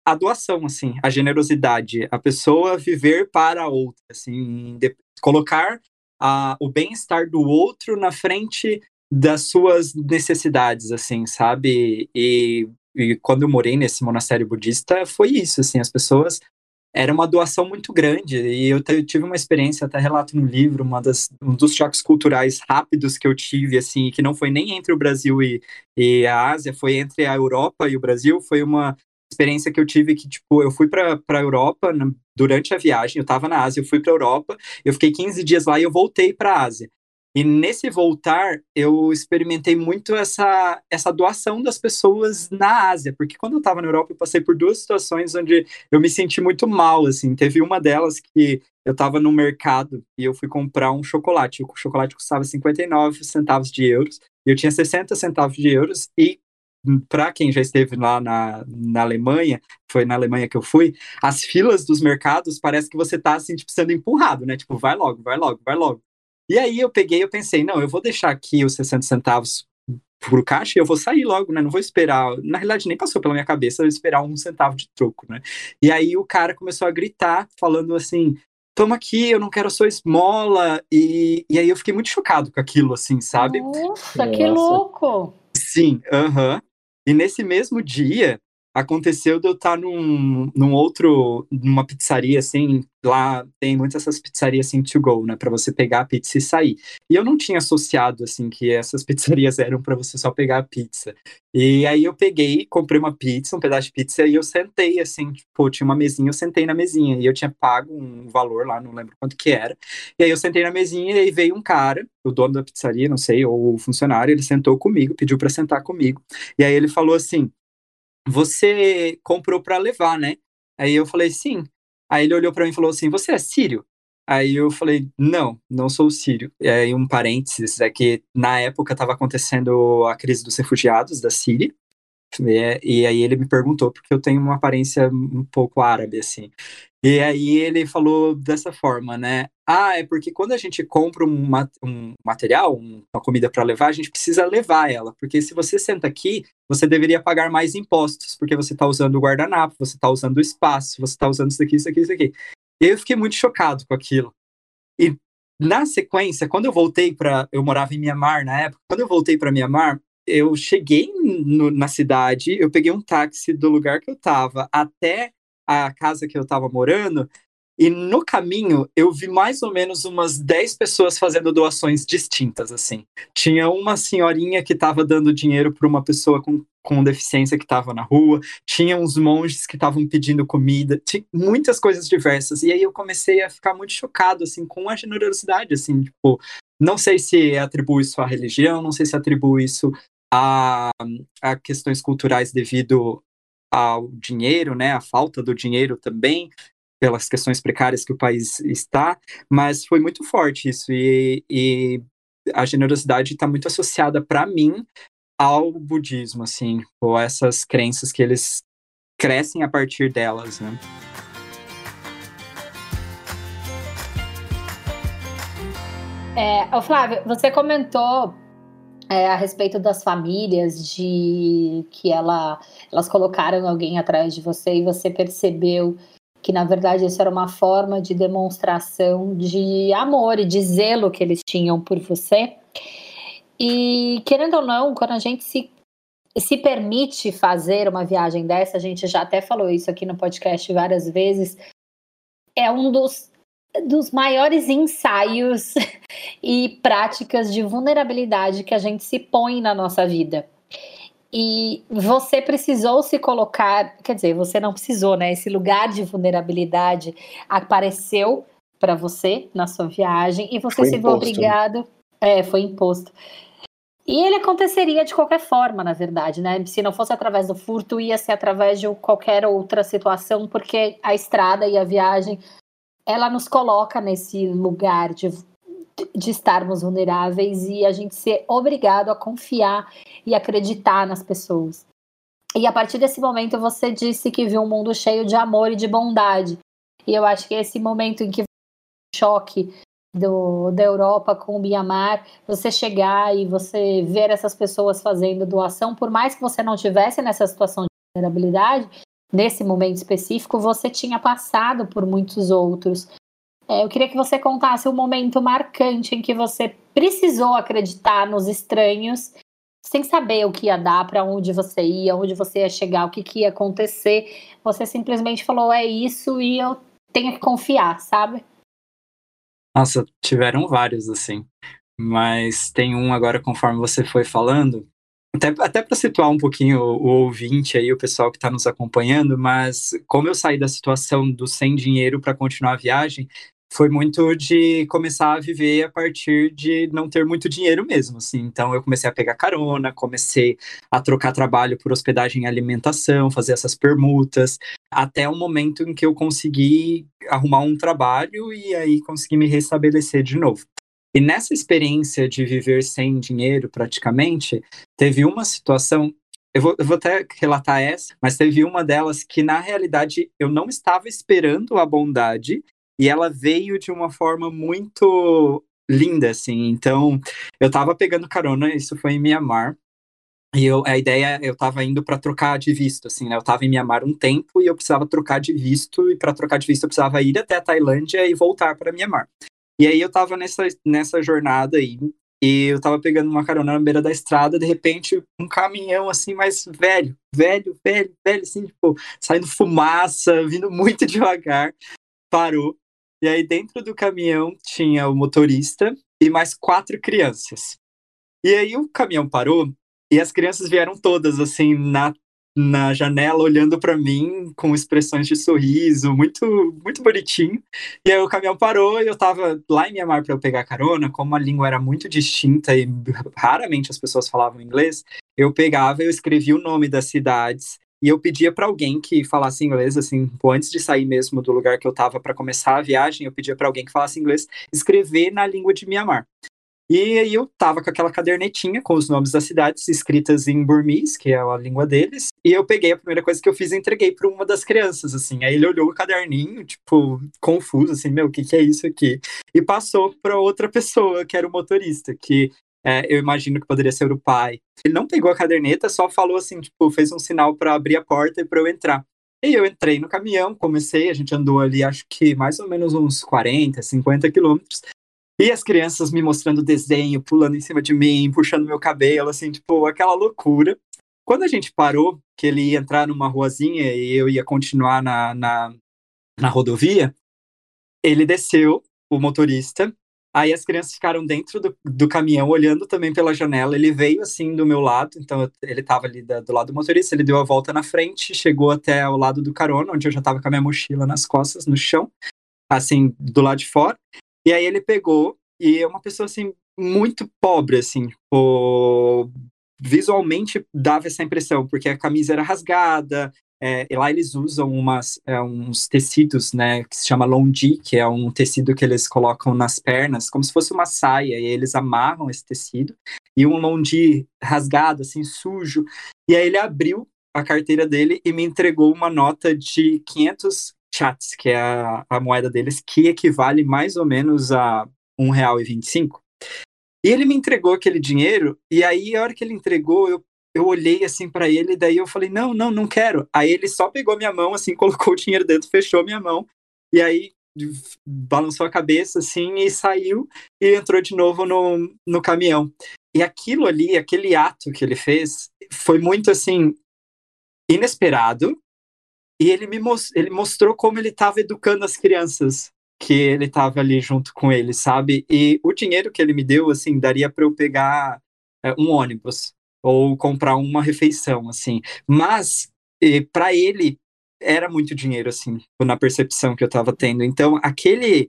a doação, assim, a generosidade, a pessoa viver para a outra, assim, de, colocar a, o bem-estar do outro na frente das suas necessidades, assim, sabe? E, e quando eu morei nesse monastério budista, foi isso, assim, as pessoas era uma doação muito grande. E eu, eu, tive uma experiência, até relato no livro, uma das, um dos choques culturais rápidos que eu tive, assim, que não foi nem entre o Brasil e, e a Ásia, foi entre a Europa e o Brasil. Foi uma experiência que eu tive que, tipo, eu fui para a Europa durante a viagem, eu estava na Ásia, eu fui para a Europa, eu fiquei 15 dias lá e eu voltei para a Ásia. E nesse voltar, eu experimentei muito essa, essa doação das pessoas na Ásia, porque quando eu estava na Europa, eu passei por duas situações onde eu me senti muito mal, assim. Teve uma delas que eu estava no mercado e eu fui comprar um chocolate. O chocolate custava 59 centavos de euros, e eu tinha 60 centavos de euros, e para quem já esteve lá na, na Alemanha, foi na Alemanha que eu fui, as filas dos mercados parece que você tá assim, tipo, sendo empurrado, né? Tipo, vai logo, vai logo, vai logo. E aí eu peguei, eu pensei, não, eu vou deixar aqui os 60 centavos pro caixa e eu vou sair logo, né? Não vou esperar. Na realidade, nem passou pela minha cabeça eu esperar um centavo de troco, né? E aí o cara começou a gritar, falando assim: toma aqui, eu não quero sua esmola. E, e aí eu fiquei muito chocado com aquilo, assim, sabe? Nossa, que louco! Sim, aham. Uh -huh. E nesse mesmo dia, aconteceu de eu estar num, num outro, numa pizzaria, assim, lá tem muitas essas pizzarias, assim, to go, né, para você pegar a pizza e sair. E eu não tinha associado, assim, que essas pizzarias eram para você só pegar a pizza. E aí eu peguei, comprei uma pizza, um pedaço de pizza, e eu sentei, assim, tipo, tinha uma mesinha, eu sentei na mesinha, e eu tinha pago um valor lá, não lembro quanto que era. E aí eu sentei na mesinha, e aí veio um cara, o dono da pizzaria, não sei, ou o funcionário, ele sentou comigo, pediu para sentar comigo. E aí ele falou assim, você comprou para levar, né? Aí eu falei, sim. Aí ele olhou para mim e falou assim, você é sírio? Aí eu falei, não, não sou sírio. E aí um parênteses é que na época estava acontecendo a crise dos refugiados da Síria, e, e aí ele me perguntou, porque eu tenho uma aparência um pouco árabe, assim. E aí ele falou dessa forma, né? Ah, é porque quando a gente compra um, um material, uma comida para levar, a gente precisa levar ela. Porque se você senta aqui, você deveria pagar mais impostos, porque você está usando o guardanapo, você está usando o espaço, você está usando isso aqui, isso aqui, isso aqui. E eu fiquei muito chocado com aquilo. E na sequência, quando eu voltei para. Eu morava em Mianmar na época, quando eu voltei para Mianmar, eu cheguei no, na cidade, eu peguei um táxi do lugar que eu estava até a casa que eu estava morando, e no caminho eu vi mais ou menos umas 10 pessoas fazendo doações distintas, assim. Tinha uma senhorinha que estava dando dinheiro para uma pessoa com, com deficiência que estava na rua, tinha uns monges que estavam pedindo comida, tinha muitas coisas diversas. E aí eu comecei a ficar muito chocado, assim, com a generosidade, assim, tipo, não sei se atribuo isso à religião, não sei se atribuo isso a, a questões culturais devido ao dinheiro, né, a falta do dinheiro também, pelas questões precárias que o país está, mas foi muito forte isso, e, e a generosidade está muito associada, para mim, ao budismo, assim, ou essas crenças que eles crescem a partir delas, né. É, Flávio, você comentou é, a respeito das famílias, de que ela, elas colocaram alguém atrás de você e você percebeu que na verdade isso era uma forma de demonstração de amor e de zelo que eles tinham por você. E querendo ou não, quando a gente se, se permite fazer uma viagem dessa, a gente já até falou isso aqui no podcast várias vezes, é um dos dos maiores ensaios e práticas de vulnerabilidade que a gente se põe na nossa vida. E você precisou se colocar, quer dizer, você não precisou, né? Esse lugar de vulnerabilidade apareceu para você na sua viagem e você foi se viu né? obrigado, é, foi imposto. E ele aconteceria de qualquer forma, na verdade, né? Se não fosse através do furto, ia ser através de qualquer outra situação, porque a estrada e a viagem ela nos coloca nesse lugar de, de estarmos vulneráveis e a gente ser obrigado a confiar e acreditar nas pessoas. E a partir desse momento você disse que viu um mundo cheio de amor e de bondade. E eu acho que esse momento em que choque do, da Europa com o Mianmar, você chegar e você ver essas pessoas fazendo doação, por mais que você não tivesse nessa situação de vulnerabilidade, nesse momento específico, você tinha passado por muitos outros. É, eu queria que você contasse um momento marcante em que você precisou acreditar nos estranhos sem saber o que ia dar, para onde você ia, onde você ia chegar, o que, que ia acontecer. Você simplesmente falou: é isso e eu tenho que confiar, sabe? Nossa, tiveram vários assim. Mas tem um agora, conforme você foi falando, até, até para situar um pouquinho o, o, ouvinte aí, o pessoal que está nos acompanhando, mas como eu saí da situação do sem dinheiro para continuar a viagem, foi muito de começar a viver a partir de não ter muito dinheiro mesmo, assim. Então eu comecei a pegar carona, comecei a trocar trabalho por hospedagem e alimentação, fazer essas permutas, até o momento em que eu consegui arrumar um trabalho e aí consegui me restabelecer de novo. E nessa experiência de viver sem dinheiro, praticamente, teve uma situação. Eu vou, eu vou até relatar essa, mas teve uma delas que, na realidade, eu não estava esperando a bondade e ela veio de uma forma muito linda, assim. Então, eu estava pegando carona, isso foi em Mianmar, e eu, a ideia, eu estava indo para trocar de visto, assim, né? Eu estava em Mianmar um tempo e eu precisava trocar de visto, e para trocar de visto eu precisava ir até a Tailândia e voltar para Mianmar. E aí eu tava nessa, nessa jornada aí, e eu tava pegando uma carona na beira da estrada, de repente, um caminhão assim, mais velho, velho, velho, velho, assim, tipo, saindo fumaça, vindo muito devagar, parou. E aí dentro do caminhão tinha o motorista e mais quatro crianças. E aí o caminhão parou e as crianças vieram todas assim na na janela olhando para mim com expressões de sorriso, muito muito bonitinho. E aí o caminhão parou e eu tava lá em Mianmar para eu pegar carona, como a língua era muito distinta e raramente as pessoas falavam inglês, eu pegava, eu escrevia o nome das cidades e eu pedia para alguém que falasse inglês, assim, antes de sair mesmo do lugar que eu tava para começar a viagem, eu pedia para alguém que falasse inglês escrever na língua de Mianmar. E aí eu tava com aquela cadernetinha com os nomes das cidades escritas em burmês, que é a língua deles, e eu peguei a primeira coisa que eu fiz e entreguei para uma das crianças, assim. Aí ele olhou o caderninho, tipo, confuso, assim, meu, o que, que é isso aqui? E passou para outra pessoa, que era o motorista, que é, eu imagino que poderia ser o pai. Ele não pegou a caderneta, só falou assim, tipo, fez um sinal para abrir a porta e para eu entrar. E eu entrei no caminhão, comecei, a gente andou ali, acho que mais ou menos uns 40, 50 quilômetros. E as crianças me mostrando desenho, pulando em cima de mim, puxando meu cabelo, assim, tipo, aquela loucura. Quando a gente parou, que ele ia entrar numa ruazinha e eu ia continuar na, na, na rodovia, ele desceu, o motorista, Aí as crianças ficaram dentro do, do, caminhão, olhando também pela janela. Ele veio assim do meu lado, então ele estava ali da, do lado do motorista. Ele deu a volta na frente, chegou até o lado do carona, onde eu já estava com a minha mochila nas costas, no chão, assim, do lado de fora. E aí ele pegou, e é uma pessoa, assim, muito pobre, assim, tipo, visualmente dava essa impressão, porque a camisa era rasgada, é, lá eles usam umas, é, uns tecidos, né, que se chama londi, que é um tecido que eles colocam nas pernas, como se fosse uma saia, e eles amarram esse tecido, e um londi rasgado, assim, sujo, e aí ele abriu a carteira dele e me entregou uma nota de 500 chats, que é a, a moeda deles, que equivale mais ou menos a R$1,25. E ele me entregou aquele dinheiro, e aí, a hora que ele entregou, eu, eu olhei assim para ele, e daí eu falei: não, não, não quero. Aí ele só pegou minha mão, assim, colocou o dinheiro dentro, fechou minha mão, e aí balançou a cabeça, assim, e saiu, e entrou de novo no, no caminhão. E aquilo ali, aquele ato que ele fez, foi muito, assim, inesperado, e ele me ele mostrou como ele estava educando as crianças que ele estava ali junto com ele, sabe? E o dinheiro que ele me deu, assim, daria para eu pegar é, um ônibus ou comprar uma refeição, assim. Mas para ele era muito dinheiro, assim, na percepção que eu estava tendo. Então, aquele,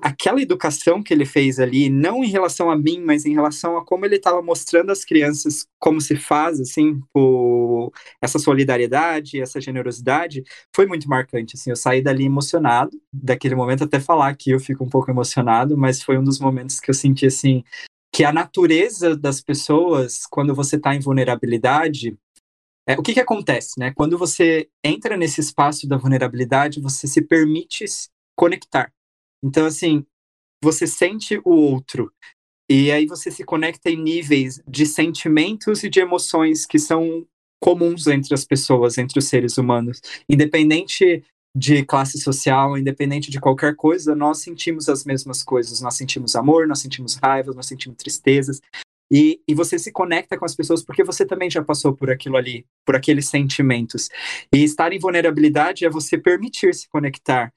aquela educação que ele fez ali, não em relação a mim, mas em relação a como ele estava mostrando às crianças como se faz, assim, o, essa solidariedade, essa generosidade, foi muito marcante, assim. Eu saí dali emocionado, daquele momento até falar que eu fico um pouco emocionado, mas foi um dos momentos que eu senti, assim, que a natureza das pessoas, quando você está em vulnerabilidade, é, o que, que acontece, né? Quando você entra nesse espaço da vulnerabilidade, você se permite conectar. Então, assim, você sente o outro. E aí você se conecta em níveis de sentimentos e de emoções que são comuns entre as pessoas, entre os seres humanos. Independente de classe social, independente de qualquer coisa, nós sentimos as mesmas coisas. Nós sentimos amor, nós sentimos raiva, nós sentimos tristezas. E, e você se conecta com as pessoas porque você também já passou por aquilo ali, por aqueles sentimentos. E estar em vulnerabilidade é você permitir se conectar.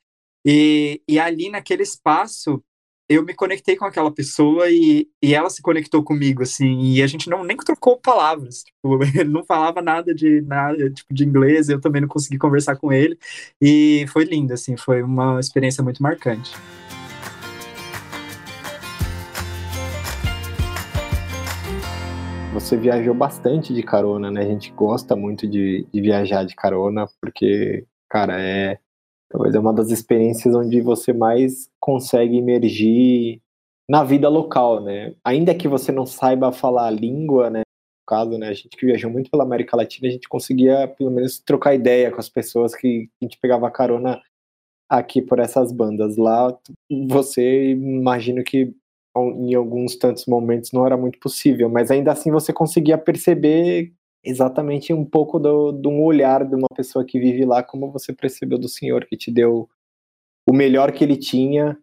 E, e ali naquele espaço, eu me conectei com aquela pessoa e, e ela se conectou comigo, assim, e a gente não nem trocou palavras, tipo, ele não falava nada de nada, tipo, de inglês, eu também não consegui conversar com ele, e foi lindo, assim, foi uma experiência muito marcante. Você viajou bastante de carona, né? A gente gosta muito de, de viajar de carona, porque, cara, é Talvez é uma das experiências onde você mais consegue emergir na vida local, né? Ainda que você não saiba falar a língua, né? No caso, né? A gente que viajou muito pela América Latina, a gente conseguia pelo menos trocar ideia com as pessoas que a gente pegava carona aqui por essas bandas. Lá, você imagino que em alguns tantos momentos não era muito possível, mas ainda assim você conseguia perceber exatamente um pouco do, de um olhar de uma pessoa que vive lá, como você percebeu do Senhor que te deu o melhor que ele tinha,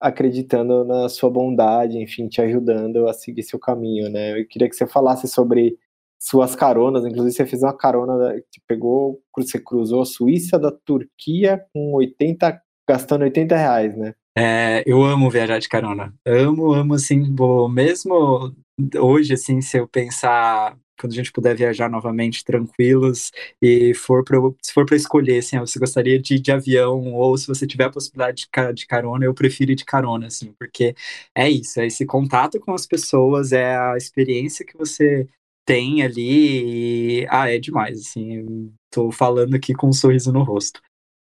acreditando na sua bondade, enfim, te ajudando a seguir seu caminho, né? Eu queria que você falasse sobre suas caronas, inclusive você fez uma carona que pegou, você cruzou a Suíça da Turquia com 80, gastando 80 reais, né? É, eu amo viajar de carona. Amo, amo, assim, bom, mesmo hoje, assim, se eu pensar quando a gente puder viajar novamente tranquilos e for pra, se for para escolher, assim, você gostaria de ir de avião ou se você tiver a possibilidade de, de carona, eu prefiro ir de carona, assim, porque é isso, é esse contato com as pessoas, é a experiência que você tem ali e, ah, é demais, assim, tô falando aqui com um sorriso no rosto.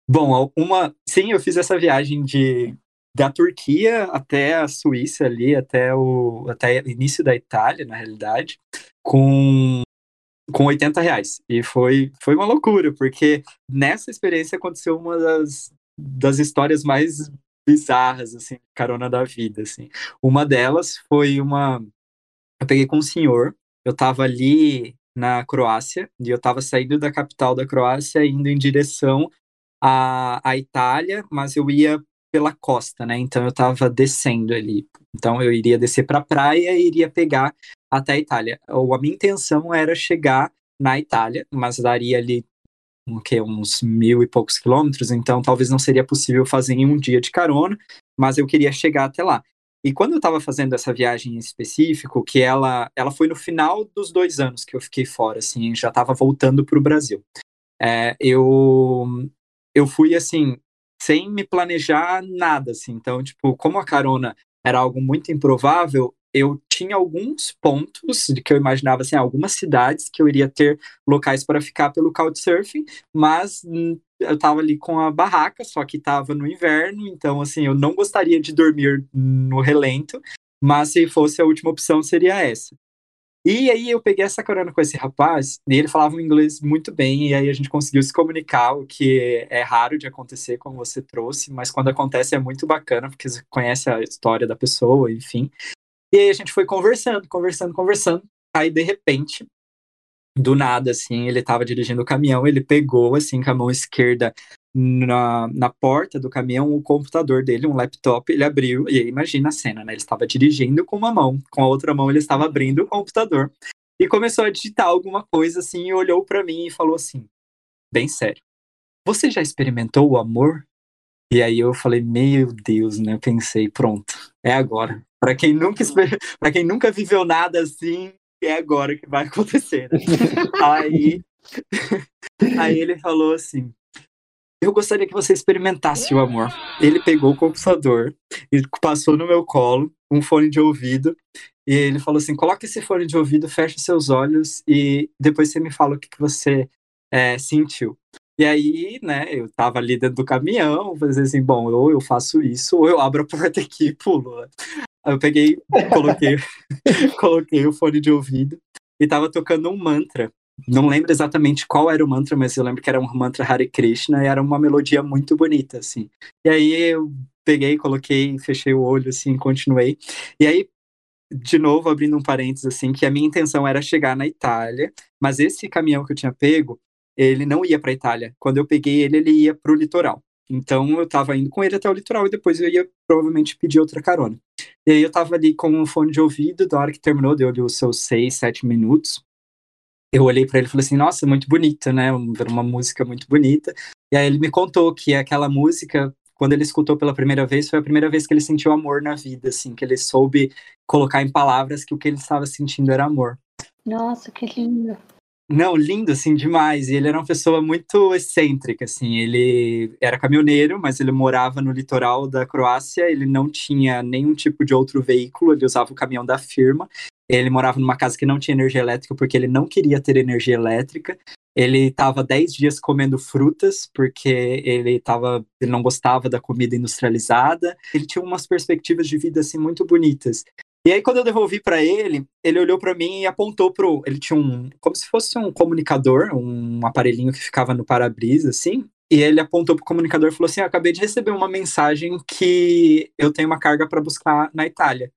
Bom, uma, sim, eu fiz essa viagem de da Turquia até a Suíça ali, até o até início da Itália, na realidade com, com 80 reais. E foi, foi uma loucura, porque nessa experiência aconteceu uma das, das histórias mais bizarras, assim, carona da vida, assim. Uma delas foi uma... Eu peguei com um senhor, eu tava ali na Croácia, e eu tava saindo da capital da Croácia, indo em direção à, à Itália, mas eu ia pela costa, né? Então eu tava descendo ali. Então eu iria descer pra praia e iria pegar até a Itália. Ou a minha intenção era chegar na Itália, mas daria ali que, uns mil e poucos quilômetros, então talvez não seria possível fazer em um dia de carona, mas eu queria chegar até lá. E quando eu estava fazendo essa viagem em específico, que ela, ela foi no final dos dois anos que eu fiquei fora, assim, já estava voltando para o Brasil. É, eu, eu fui, assim, sem me planejar nada, assim. Então, tipo, como a carona era algo muito improvável, eu tinha alguns pontos de que eu imaginava assim, algumas cidades que eu iria ter locais para ficar pelo couchsurfing, mas hum, eu estava ali com a barraca, só que estava no inverno, então assim, eu não gostaria de dormir no relento, mas se fosse a última opção seria essa. E aí eu peguei essa carona com esse rapaz, e ele falava um inglês muito bem, e aí a gente conseguiu se comunicar, o que é raro de acontecer, como você trouxe, mas quando acontece é muito bacana, porque você conhece a história da pessoa, enfim. E aí a gente foi conversando, conversando, conversando. Aí, de repente, do nada, assim, ele tava dirigindo o caminhão, ele pegou, assim, com a mão esquerda na, na porta do caminhão o computador dele, um laptop, ele abriu, e aí imagina a cena, né? Ele estava dirigindo com uma mão, com a outra mão ele estava abrindo o computador e começou a digitar alguma coisa assim, e olhou para mim e falou assim, bem sério: Você já experimentou o amor? E aí eu falei, meu Deus, né? Eu pensei, pronto, é agora. Para quem nunca para quem nunca viveu nada assim, é agora que vai acontecer. Né? aí, aí ele falou assim: eu gostaria que você experimentasse o amor. Ele pegou o computador e passou no meu colo um fone de ouvido e ele falou assim: coloque esse fone de ouvido, feche seus olhos e depois você me fala o que, que você é, sentiu. E aí, né, eu tava ali dentro do caminhão, falei assim, bom, ou eu faço isso, ou eu abro a porta aqui e pulo. Né? eu peguei, coloquei, coloquei o fone de ouvido e tava tocando um mantra. Não lembro exatamente qual era o mantra, mas eu lembro que era um mantra Hare Krishna e era uma melodia muito bonita, assim. E aí eu peguei, coloquei, fechei o olho, assim, continuei. E aí, de novo, abrindo um parênteses, assim, que a minha intenção era chegar na Itália, mas esse caminhão que eu tinha pego, ele não ia para Itália. Quando eu peguei ele, ele ia para o litoral. Então eu estava indo com ele até o litoral e depois eu ia provavelmente pedir outra carona. E aí eu tava ali com um fone de ouvido, da hora que terminou, deu ali os seus seis, sete minutos. Eu olhei para ele e falei assim, nossa, muito bonita, né? Uma música muito bonita. E aí ele me contou que aquela música, quando ele escutou pela primeira vez, foi a primeira vez que ele sentiu amor na vida, assim, que ele soube colocar em palavras que o que ele estava sentindo era amor. Nossa, que lindo. Não, lindo, assim, demais. E ele era uma pessoa muito excêntrica, assim. Ele era caminhoneiro, mas ele morava no litoral da Croácia. Ele não tinha nenhum tipo de outro veículo, ele usava o caminhão da firma. Ele morava numa casa que não tinha energia elétrica porque ele não queria ter energia elétrica. Ele estava 10 dias comendo frutas porque ele tava, ele não gostava da comida industrializada. Ele tinha umas perspectivas de vida assim muito bonitas. E aí, quando eu devolvi para ele, ele olhou para mim e apontou pro. Ele tinha um. Como se fosse um comunicador, um aparelhinho que ficava no para-brisa, assim. E ele apontou pro comunicador e falou assim: ah, Acabei de receber uma mensagem que eu tenho uma carga para buscar na Itália.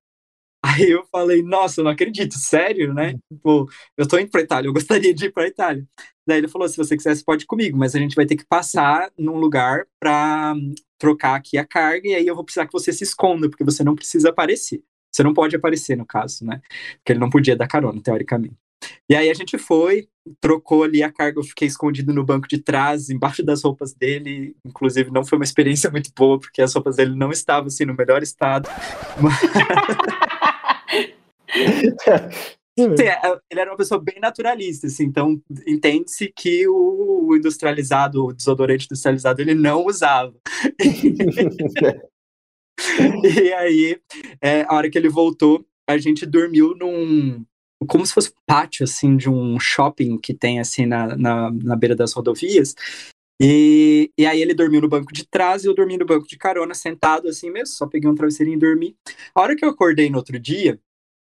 Aí eu falei, nossa, eu não acredito, sério, né? Tipo, eu tô indo pra Itália, eu gostaria de ir pra Itália. Daí ele falou, se você quiser, você pode ir comigo, mas a gente vai ter que passar num lugar pra trocar aqui a carga, e aí eu vou precisar que você se esconda, porque você não precisa aparecer. Você não pode aparecer, no caso, né? Porque ele não podia dar carona, teoricamente. E aí a gente foi, trocou ali a carga, eu fiquei escondido no banco de trás, embaixo das roupas dele. Inclusive, não foi uma experiência muito boa, porque as roupas dele não estavam assim no melhor estado. Mas... É, ele era uma pessoa bem naturalista, assim, então entende-se que o industrializado, o desodorante industrializado, ele não usava. e aí, é, a hora que ele voltou, a gente dormiu num. Como se fosse pátio, assim, de um shopping que tem, assim, na, na, na beira das rodovias. E, e aí ele dormiu no banco de trás e eu dormi no banco de carona, sentado assim mesmo, só peguei um travesseirinho e dormi. A hora que eu acordei no outro dia,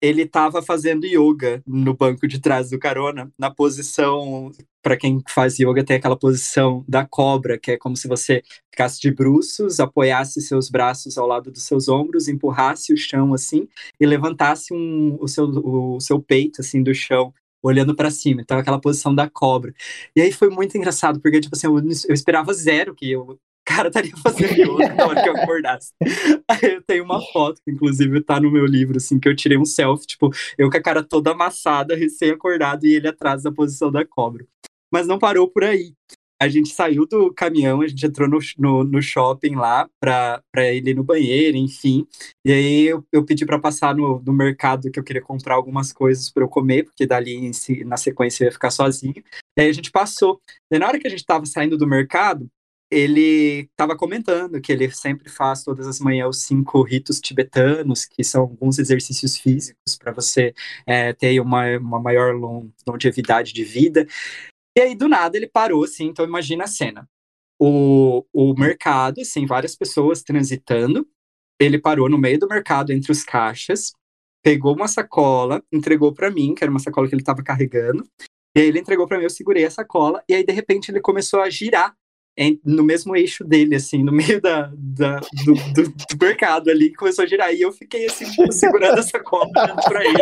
ele estava fazendo yoga no banco de trás do carona, na posição. Para quem faz yoga, tem aquela posição da cobra, que é como se você ficasse de bruços, apoiasse seus braços ao lado dos seus ombros, empurrasse o chão assim e levantasse um, o, seu, o seu peito assim do chão olhando para cima, então aquela posição da cobra. E aí foi muito engraçado, porque tipo assim, eu, eu esperava zero que eu cara estaria fazendo yoga na hora que eu acordasse. Aí eu tenho uma foto, que inclusive tá no meu livro, assim, que eu tirei um selfie, tipo, eu com a cara toda amassada, recém-acordado, e ele atrás da posição da cobra. Mas não parou por aí. A gente saiu do caminhão, a gente entrou no, no, no shopping lá pra, pra ele ir no banheiro, enfim. E aí eu, eu pedi para passar no, no mercado que eu queria comprar algumas coisas para eu comer, porque dali na sequência eu ia ficar sozinho. E aí a gente passou. E na hora que a gente tava saindo do mercado, ele estava comentando que ele sempre faz todas as manhãs os cinco ritos tibetanos, que são alguns exercícios físicos para você é, ter uma, uma maior longevidade de vida. E aí, do nada, ele parou, assim, então imagina a cena. O, o mercado, assim, várias pessoas transitando, ele parou no meio do mercado, entre os caixas, pegou uma sacola, entregou para mim, que era uma sacola que ele estava carregando, e aí ele entregou para mim, eu segurei a sacola, e aí, de repente, ele começou a girar no mesmo eixo dele, assim, no meio da, da do, do, do, mercado ali, começou a girar. E eu fiquei, assim, tipo, segurando essa cola pra ele.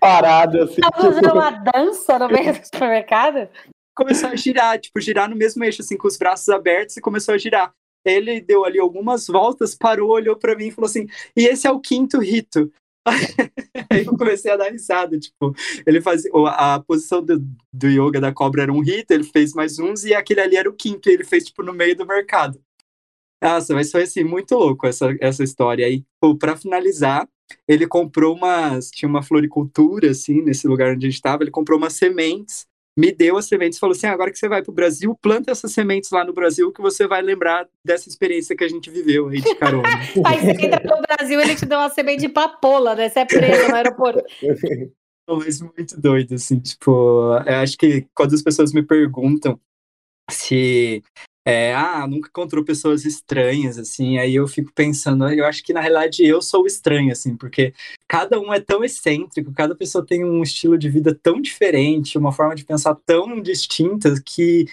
Parado, assim. Tá fazendo uma dança no meio do supermercado? Começou a girar, tipo, girar no mesmo eixo, assim, com os braços abertos e começou a girar. Ele deu ali algumas voltas, parou, olhou para mim e falou assim: e esse é o quinto rito. Aí eu comecei a dar risada, tipo, ele fazia a posição do, do yoga da cobra era um rito, ele fez mais uns e aquele ali era o quinto, ele fez tipo no meio do mercado. Nossa, mas foi assim muito louco essa, essa história. Aí, para finalizar, ele comprou umas, tinha uma floricultura assim nesse lugar onde a gente estava, ele comprou umas sementes me deu as sementes e falou assim: ah, agora que você vai para o Brasil, planta essas sementes lá no Brasil que você vai lembrar dessa experiência que a gente viveu aí de carona. aí você entra no Brasil, ele te deu uma semente de papola, né? Você é preso no aeroporto. Mas muito doido, assim, tipo, eu acho que quando as pessoas me perguntam se é, ah, nunca encontrou pessoas estranhas, assim, aí eu fico pensando, eu acho que na realidade eu sou estranho, assim, porque cada um é tão excêntrico, cada pessoa tem um estilo de vida tão diferente, uma forma de pensar tão distinta que,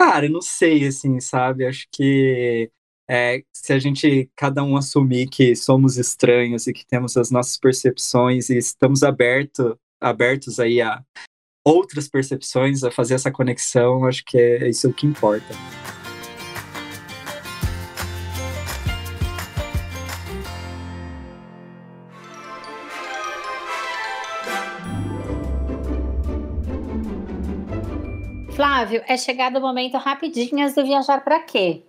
cara, eu não sei, assim, sabe, acho que é, se a gente, cada um assumir que somos estranhos e que temos as nossas percepções e estamos aberto, abertos aí a outras percepções, a fazer essa conexão, acho que é isso o que importa. Flávio, é chegado o momento rapidinhas do viajar para quê?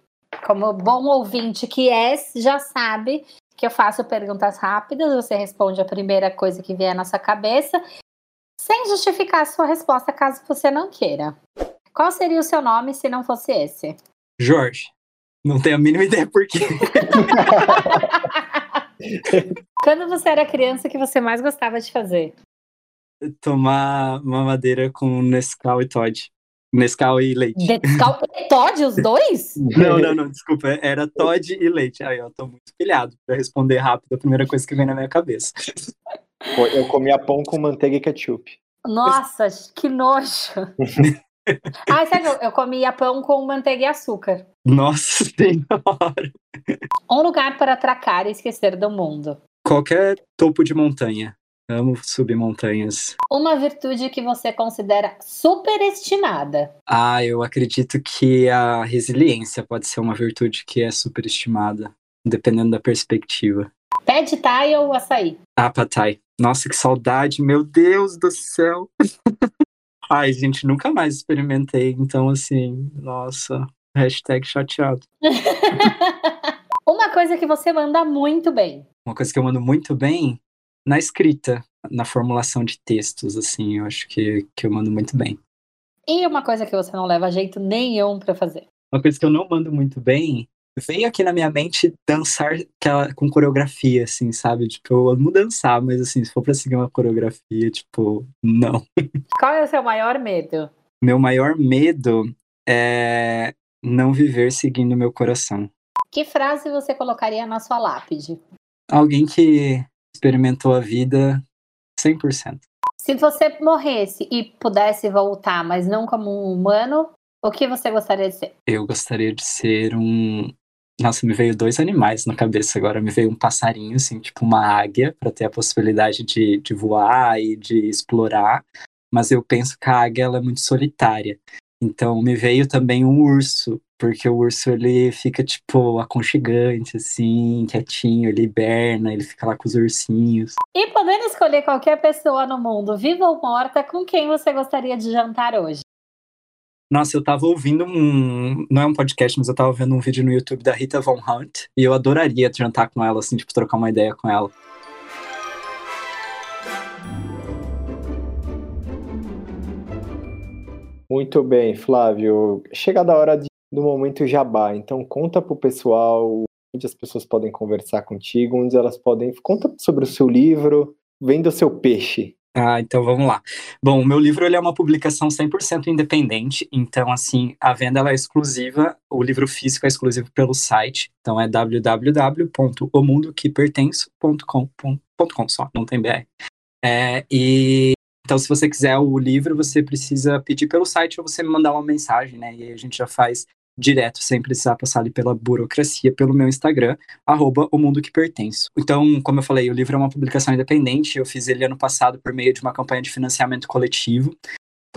Como bom ouvinte que é, já sabe que eu faço perguntas rápidas, você responde a primeira coisa que vier na sua cabeça, sem justificar a sua resposta caso você não queira. Qual seria o seu nome se não fosse esse? Jorge. Não tenho a mínima ideia por quê. Quando você era criança, o que você mais gostava de fazer? Tomar mamadeira com Nescau e Todd. Nescau e leite. Nescau e Todd, os dois? Não, não, não, desculpa. Era Todd e leite. Aí, eu tô muito pilhado pra responder rápido a primeira coisa que vem na minha cabeça. Eu comia pão com manteiga e ketchup. Nossa, que nojo. ah, sério, eu comia pão com manteiga e açúcar. Nossa senhora. Um lugar para atracar e esquecer do mundo. Qualquer topo de montanha. Amo subir montanhas. Uma virtude que você considera superestimada. Ah, eu acredito que a resiliência pode ser uma virtude que é superestimada, dependendo da perspectiva. Pad thai ou açaí? Ah, pad thai. Nossa, que saudade, meu Deus do céu. Ai, gente, nunca mais experimentei, então assim, nossa, hashtag chateado. Uma coisa que você manda muito bem. Uma coisa que eu mando muito bem na escrita, na formulação de textos, assim, eu acho que, que eu mando muito bem. E uma coisa que você não leva jeito nenhum para fazer? Uma coisa que eu não mando muito bem veio aqui na minha mente dançar com coreografia, assim, sabe? Tipo, eu amo dançar, mas assim, se for pra seguir uma coreografia, tipo, não. Qual é o seu maior medo? Meu maior medo é não viver seguindo meu coração. Que frase você colocaria na sua lápide? Alguém que experimentou a vida 100%. Se você morresse e pudesse voltar, mas não como um humano, o que você gostaria de ser? Eu gostaria de ser um. Nossa, me veio dois animais na cabeça agora. Me veio um passarinho, assim, tipo uma águia, para ter a possibilidade de, de voar e de explorar. Mas eu penso que a águia ela é muito solitária. Então me veio também um urso, porque o urso ele fica tipo aconchegante assim, quietinho, ele hiberna, ele fica lá com os ursinhos. E podendo escolher qualquer pessoa no mundo, viva ou morta, com quem você gostaria de jantar hoje? Nossa, eu tava ouvindo um. Não é um podcast, mas eu tava vendo um vídeo no YouTube da Rita Von Hunt. E eu adoraria jantar com ela, assim, tipo, trocar uma ideia com ela. Muito bem, Flávio. Chegada a hora de, do momento jabá. Então, conta pro pessoal onde as pessoas podem conversar contigo, onde elas podem. Conta sobre o seu livro, venda o seu peixe. Ah, então vamos lá. Bom, o meu livro ele é uma publicação 100% independente, então assim, a venda ela é exclusiva, o livro físico é exclusivo pelo site, então é www.omundoquepertenço.com.com só, não tem BR. É, e então se você quiser o livro, você precisa pedir pelo site ou você me mandar uma mensagem, né? E aí a gente já faz direto, sem precisar passar ali pela burocracia, pelo meu Instagram, arroba o mundo que pertenço. Então, como eu falei, o livro é uma publicação independente, eu fiz ele ano passado por meio de uma campanha de financiamento coletivo,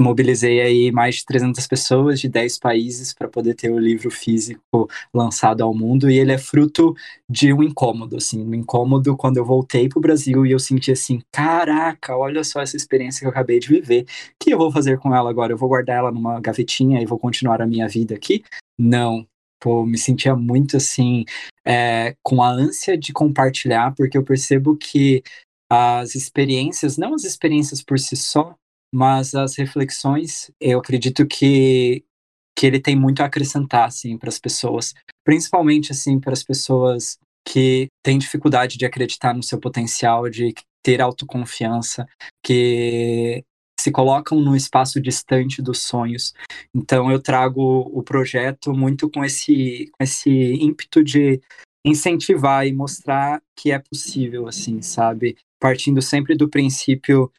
mobilizei aí mais de 300 pessoas de 10 países para poder ter o livro físico lançado ao mundo e ele é fruto de um incômodo, assim, um incômodo quando eu voltei para o Brasil e eu senti assim, caraca, olha só essa experiência que eu acabei de viver, o que eu vou fazer com ela agora? Eu vou guardar ela numa gavetinha e vou continuar a minha vida aqui? Não. Pô, me sentia muito assim, é, com a ânsia de compartilhar, porque eu percebo que as experiências, não as experiências por si só, mas as reflexões, eu acredito que, que ele tem muito a acrescentar, assim, para as pessoas. Principalmente, assim, para as pessoas que têm dificuldade de acreditar no seu potencial, de ter autoconfiança, que se colocam num espaço distante dos sonhos. Então eu trago o projeto muito com esse, com esse ímpeto de incentivar e mostrar que é possível, assim, sabe? Partindo sempre do princípio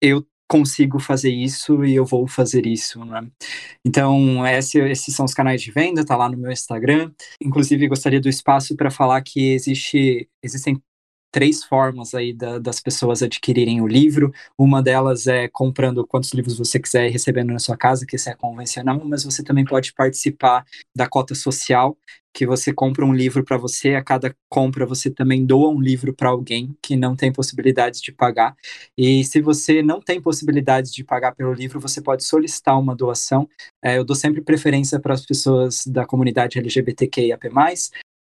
eu consigo fazer isso e eu vou fazer isso, né? Então, esse, esses são os canais de venda, tá lá no meu Instagram. Inclusive, gostaria do espaço para falar que existe, existem três formas aí da, das pessoas adquirirem o livro. Uma delas é comprando quantos livros você quiser e recebendo na sua casa, que esse é convencional, mas você também pode participar da cota social, que você compra um livro para você, a cada compra você também doa um livro para alguém que não tem possibilidade de pagar. E se você não tem possibilidade de pagar pelo livro, você pode solicitar uma doação. É, eu dou sempre preferência para as pessoas da comunidade LGBTQIAP+,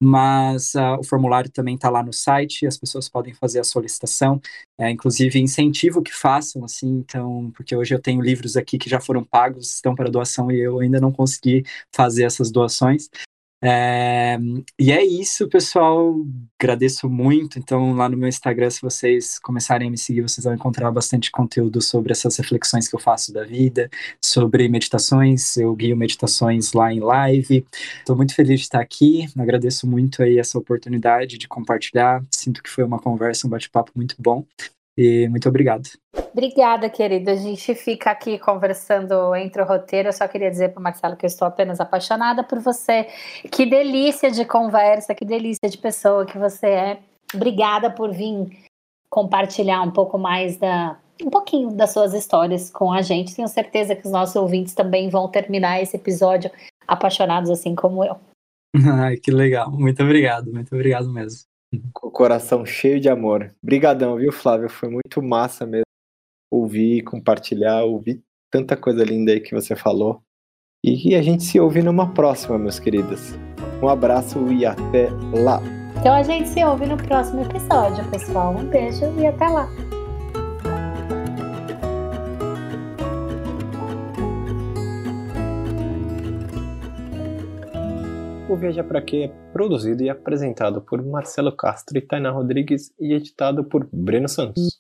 mas uh, o formulário também está lá no site, as pessoas podem fazer a solicitação, é, inclusive incentivo que façam, assim, então, porque hoje eu tenho livros aqui que já foram pagos, estão para doação e eu ainda não consegui fazer essas doações, é, e é isso, pessoal. Agradeço muito. Então, lá no meu Instagram, se vocês começarem a me seguir, vocês vão encontrar bastante conteúdo sobre essas reflexões que eu faço da vida, sobre meditações. Eu guio meditações lá em live. Estou muito feliz de estar aqui. Agradeço muito aí essa oportunidade de compartilhar. Sinto que foi uma conversa, um bate-papo muito bom. E muito obrigado. Obrigada, querida. A gente fica aqui conversando entre o roteiro. Eu só queria dizer para Marcelo que eu estou apenas apaixonada por você. Que delícia de conversa, que delícia de pessoa que você é. Obrigada por vir compartilhar um pouco mais da um pouquinho das suas histórias com a gente. Tenho certeza que os nossos ouvintes também vão terminar esse episódio apaixonados assim como eu. Ai, que legal. Muito obrigado, muito obrigado mesmo. Com o coração cheio de amor. Brigadão, viu, Flávio? Foi muito massa mesmo ouvir, compartilhar, ouvir tanta coisa linda aí que você falou. E a gente se ouve numa próxima, meus queridos. Um abraço e até lá. Então a gente se ouve no próximo episódio, pessoal. Um beijo e até lá. O Viajar Pra Quê é produzido e apresentado por Marcelo Castro e Tainá Rodrigues e editado por Breno Santos.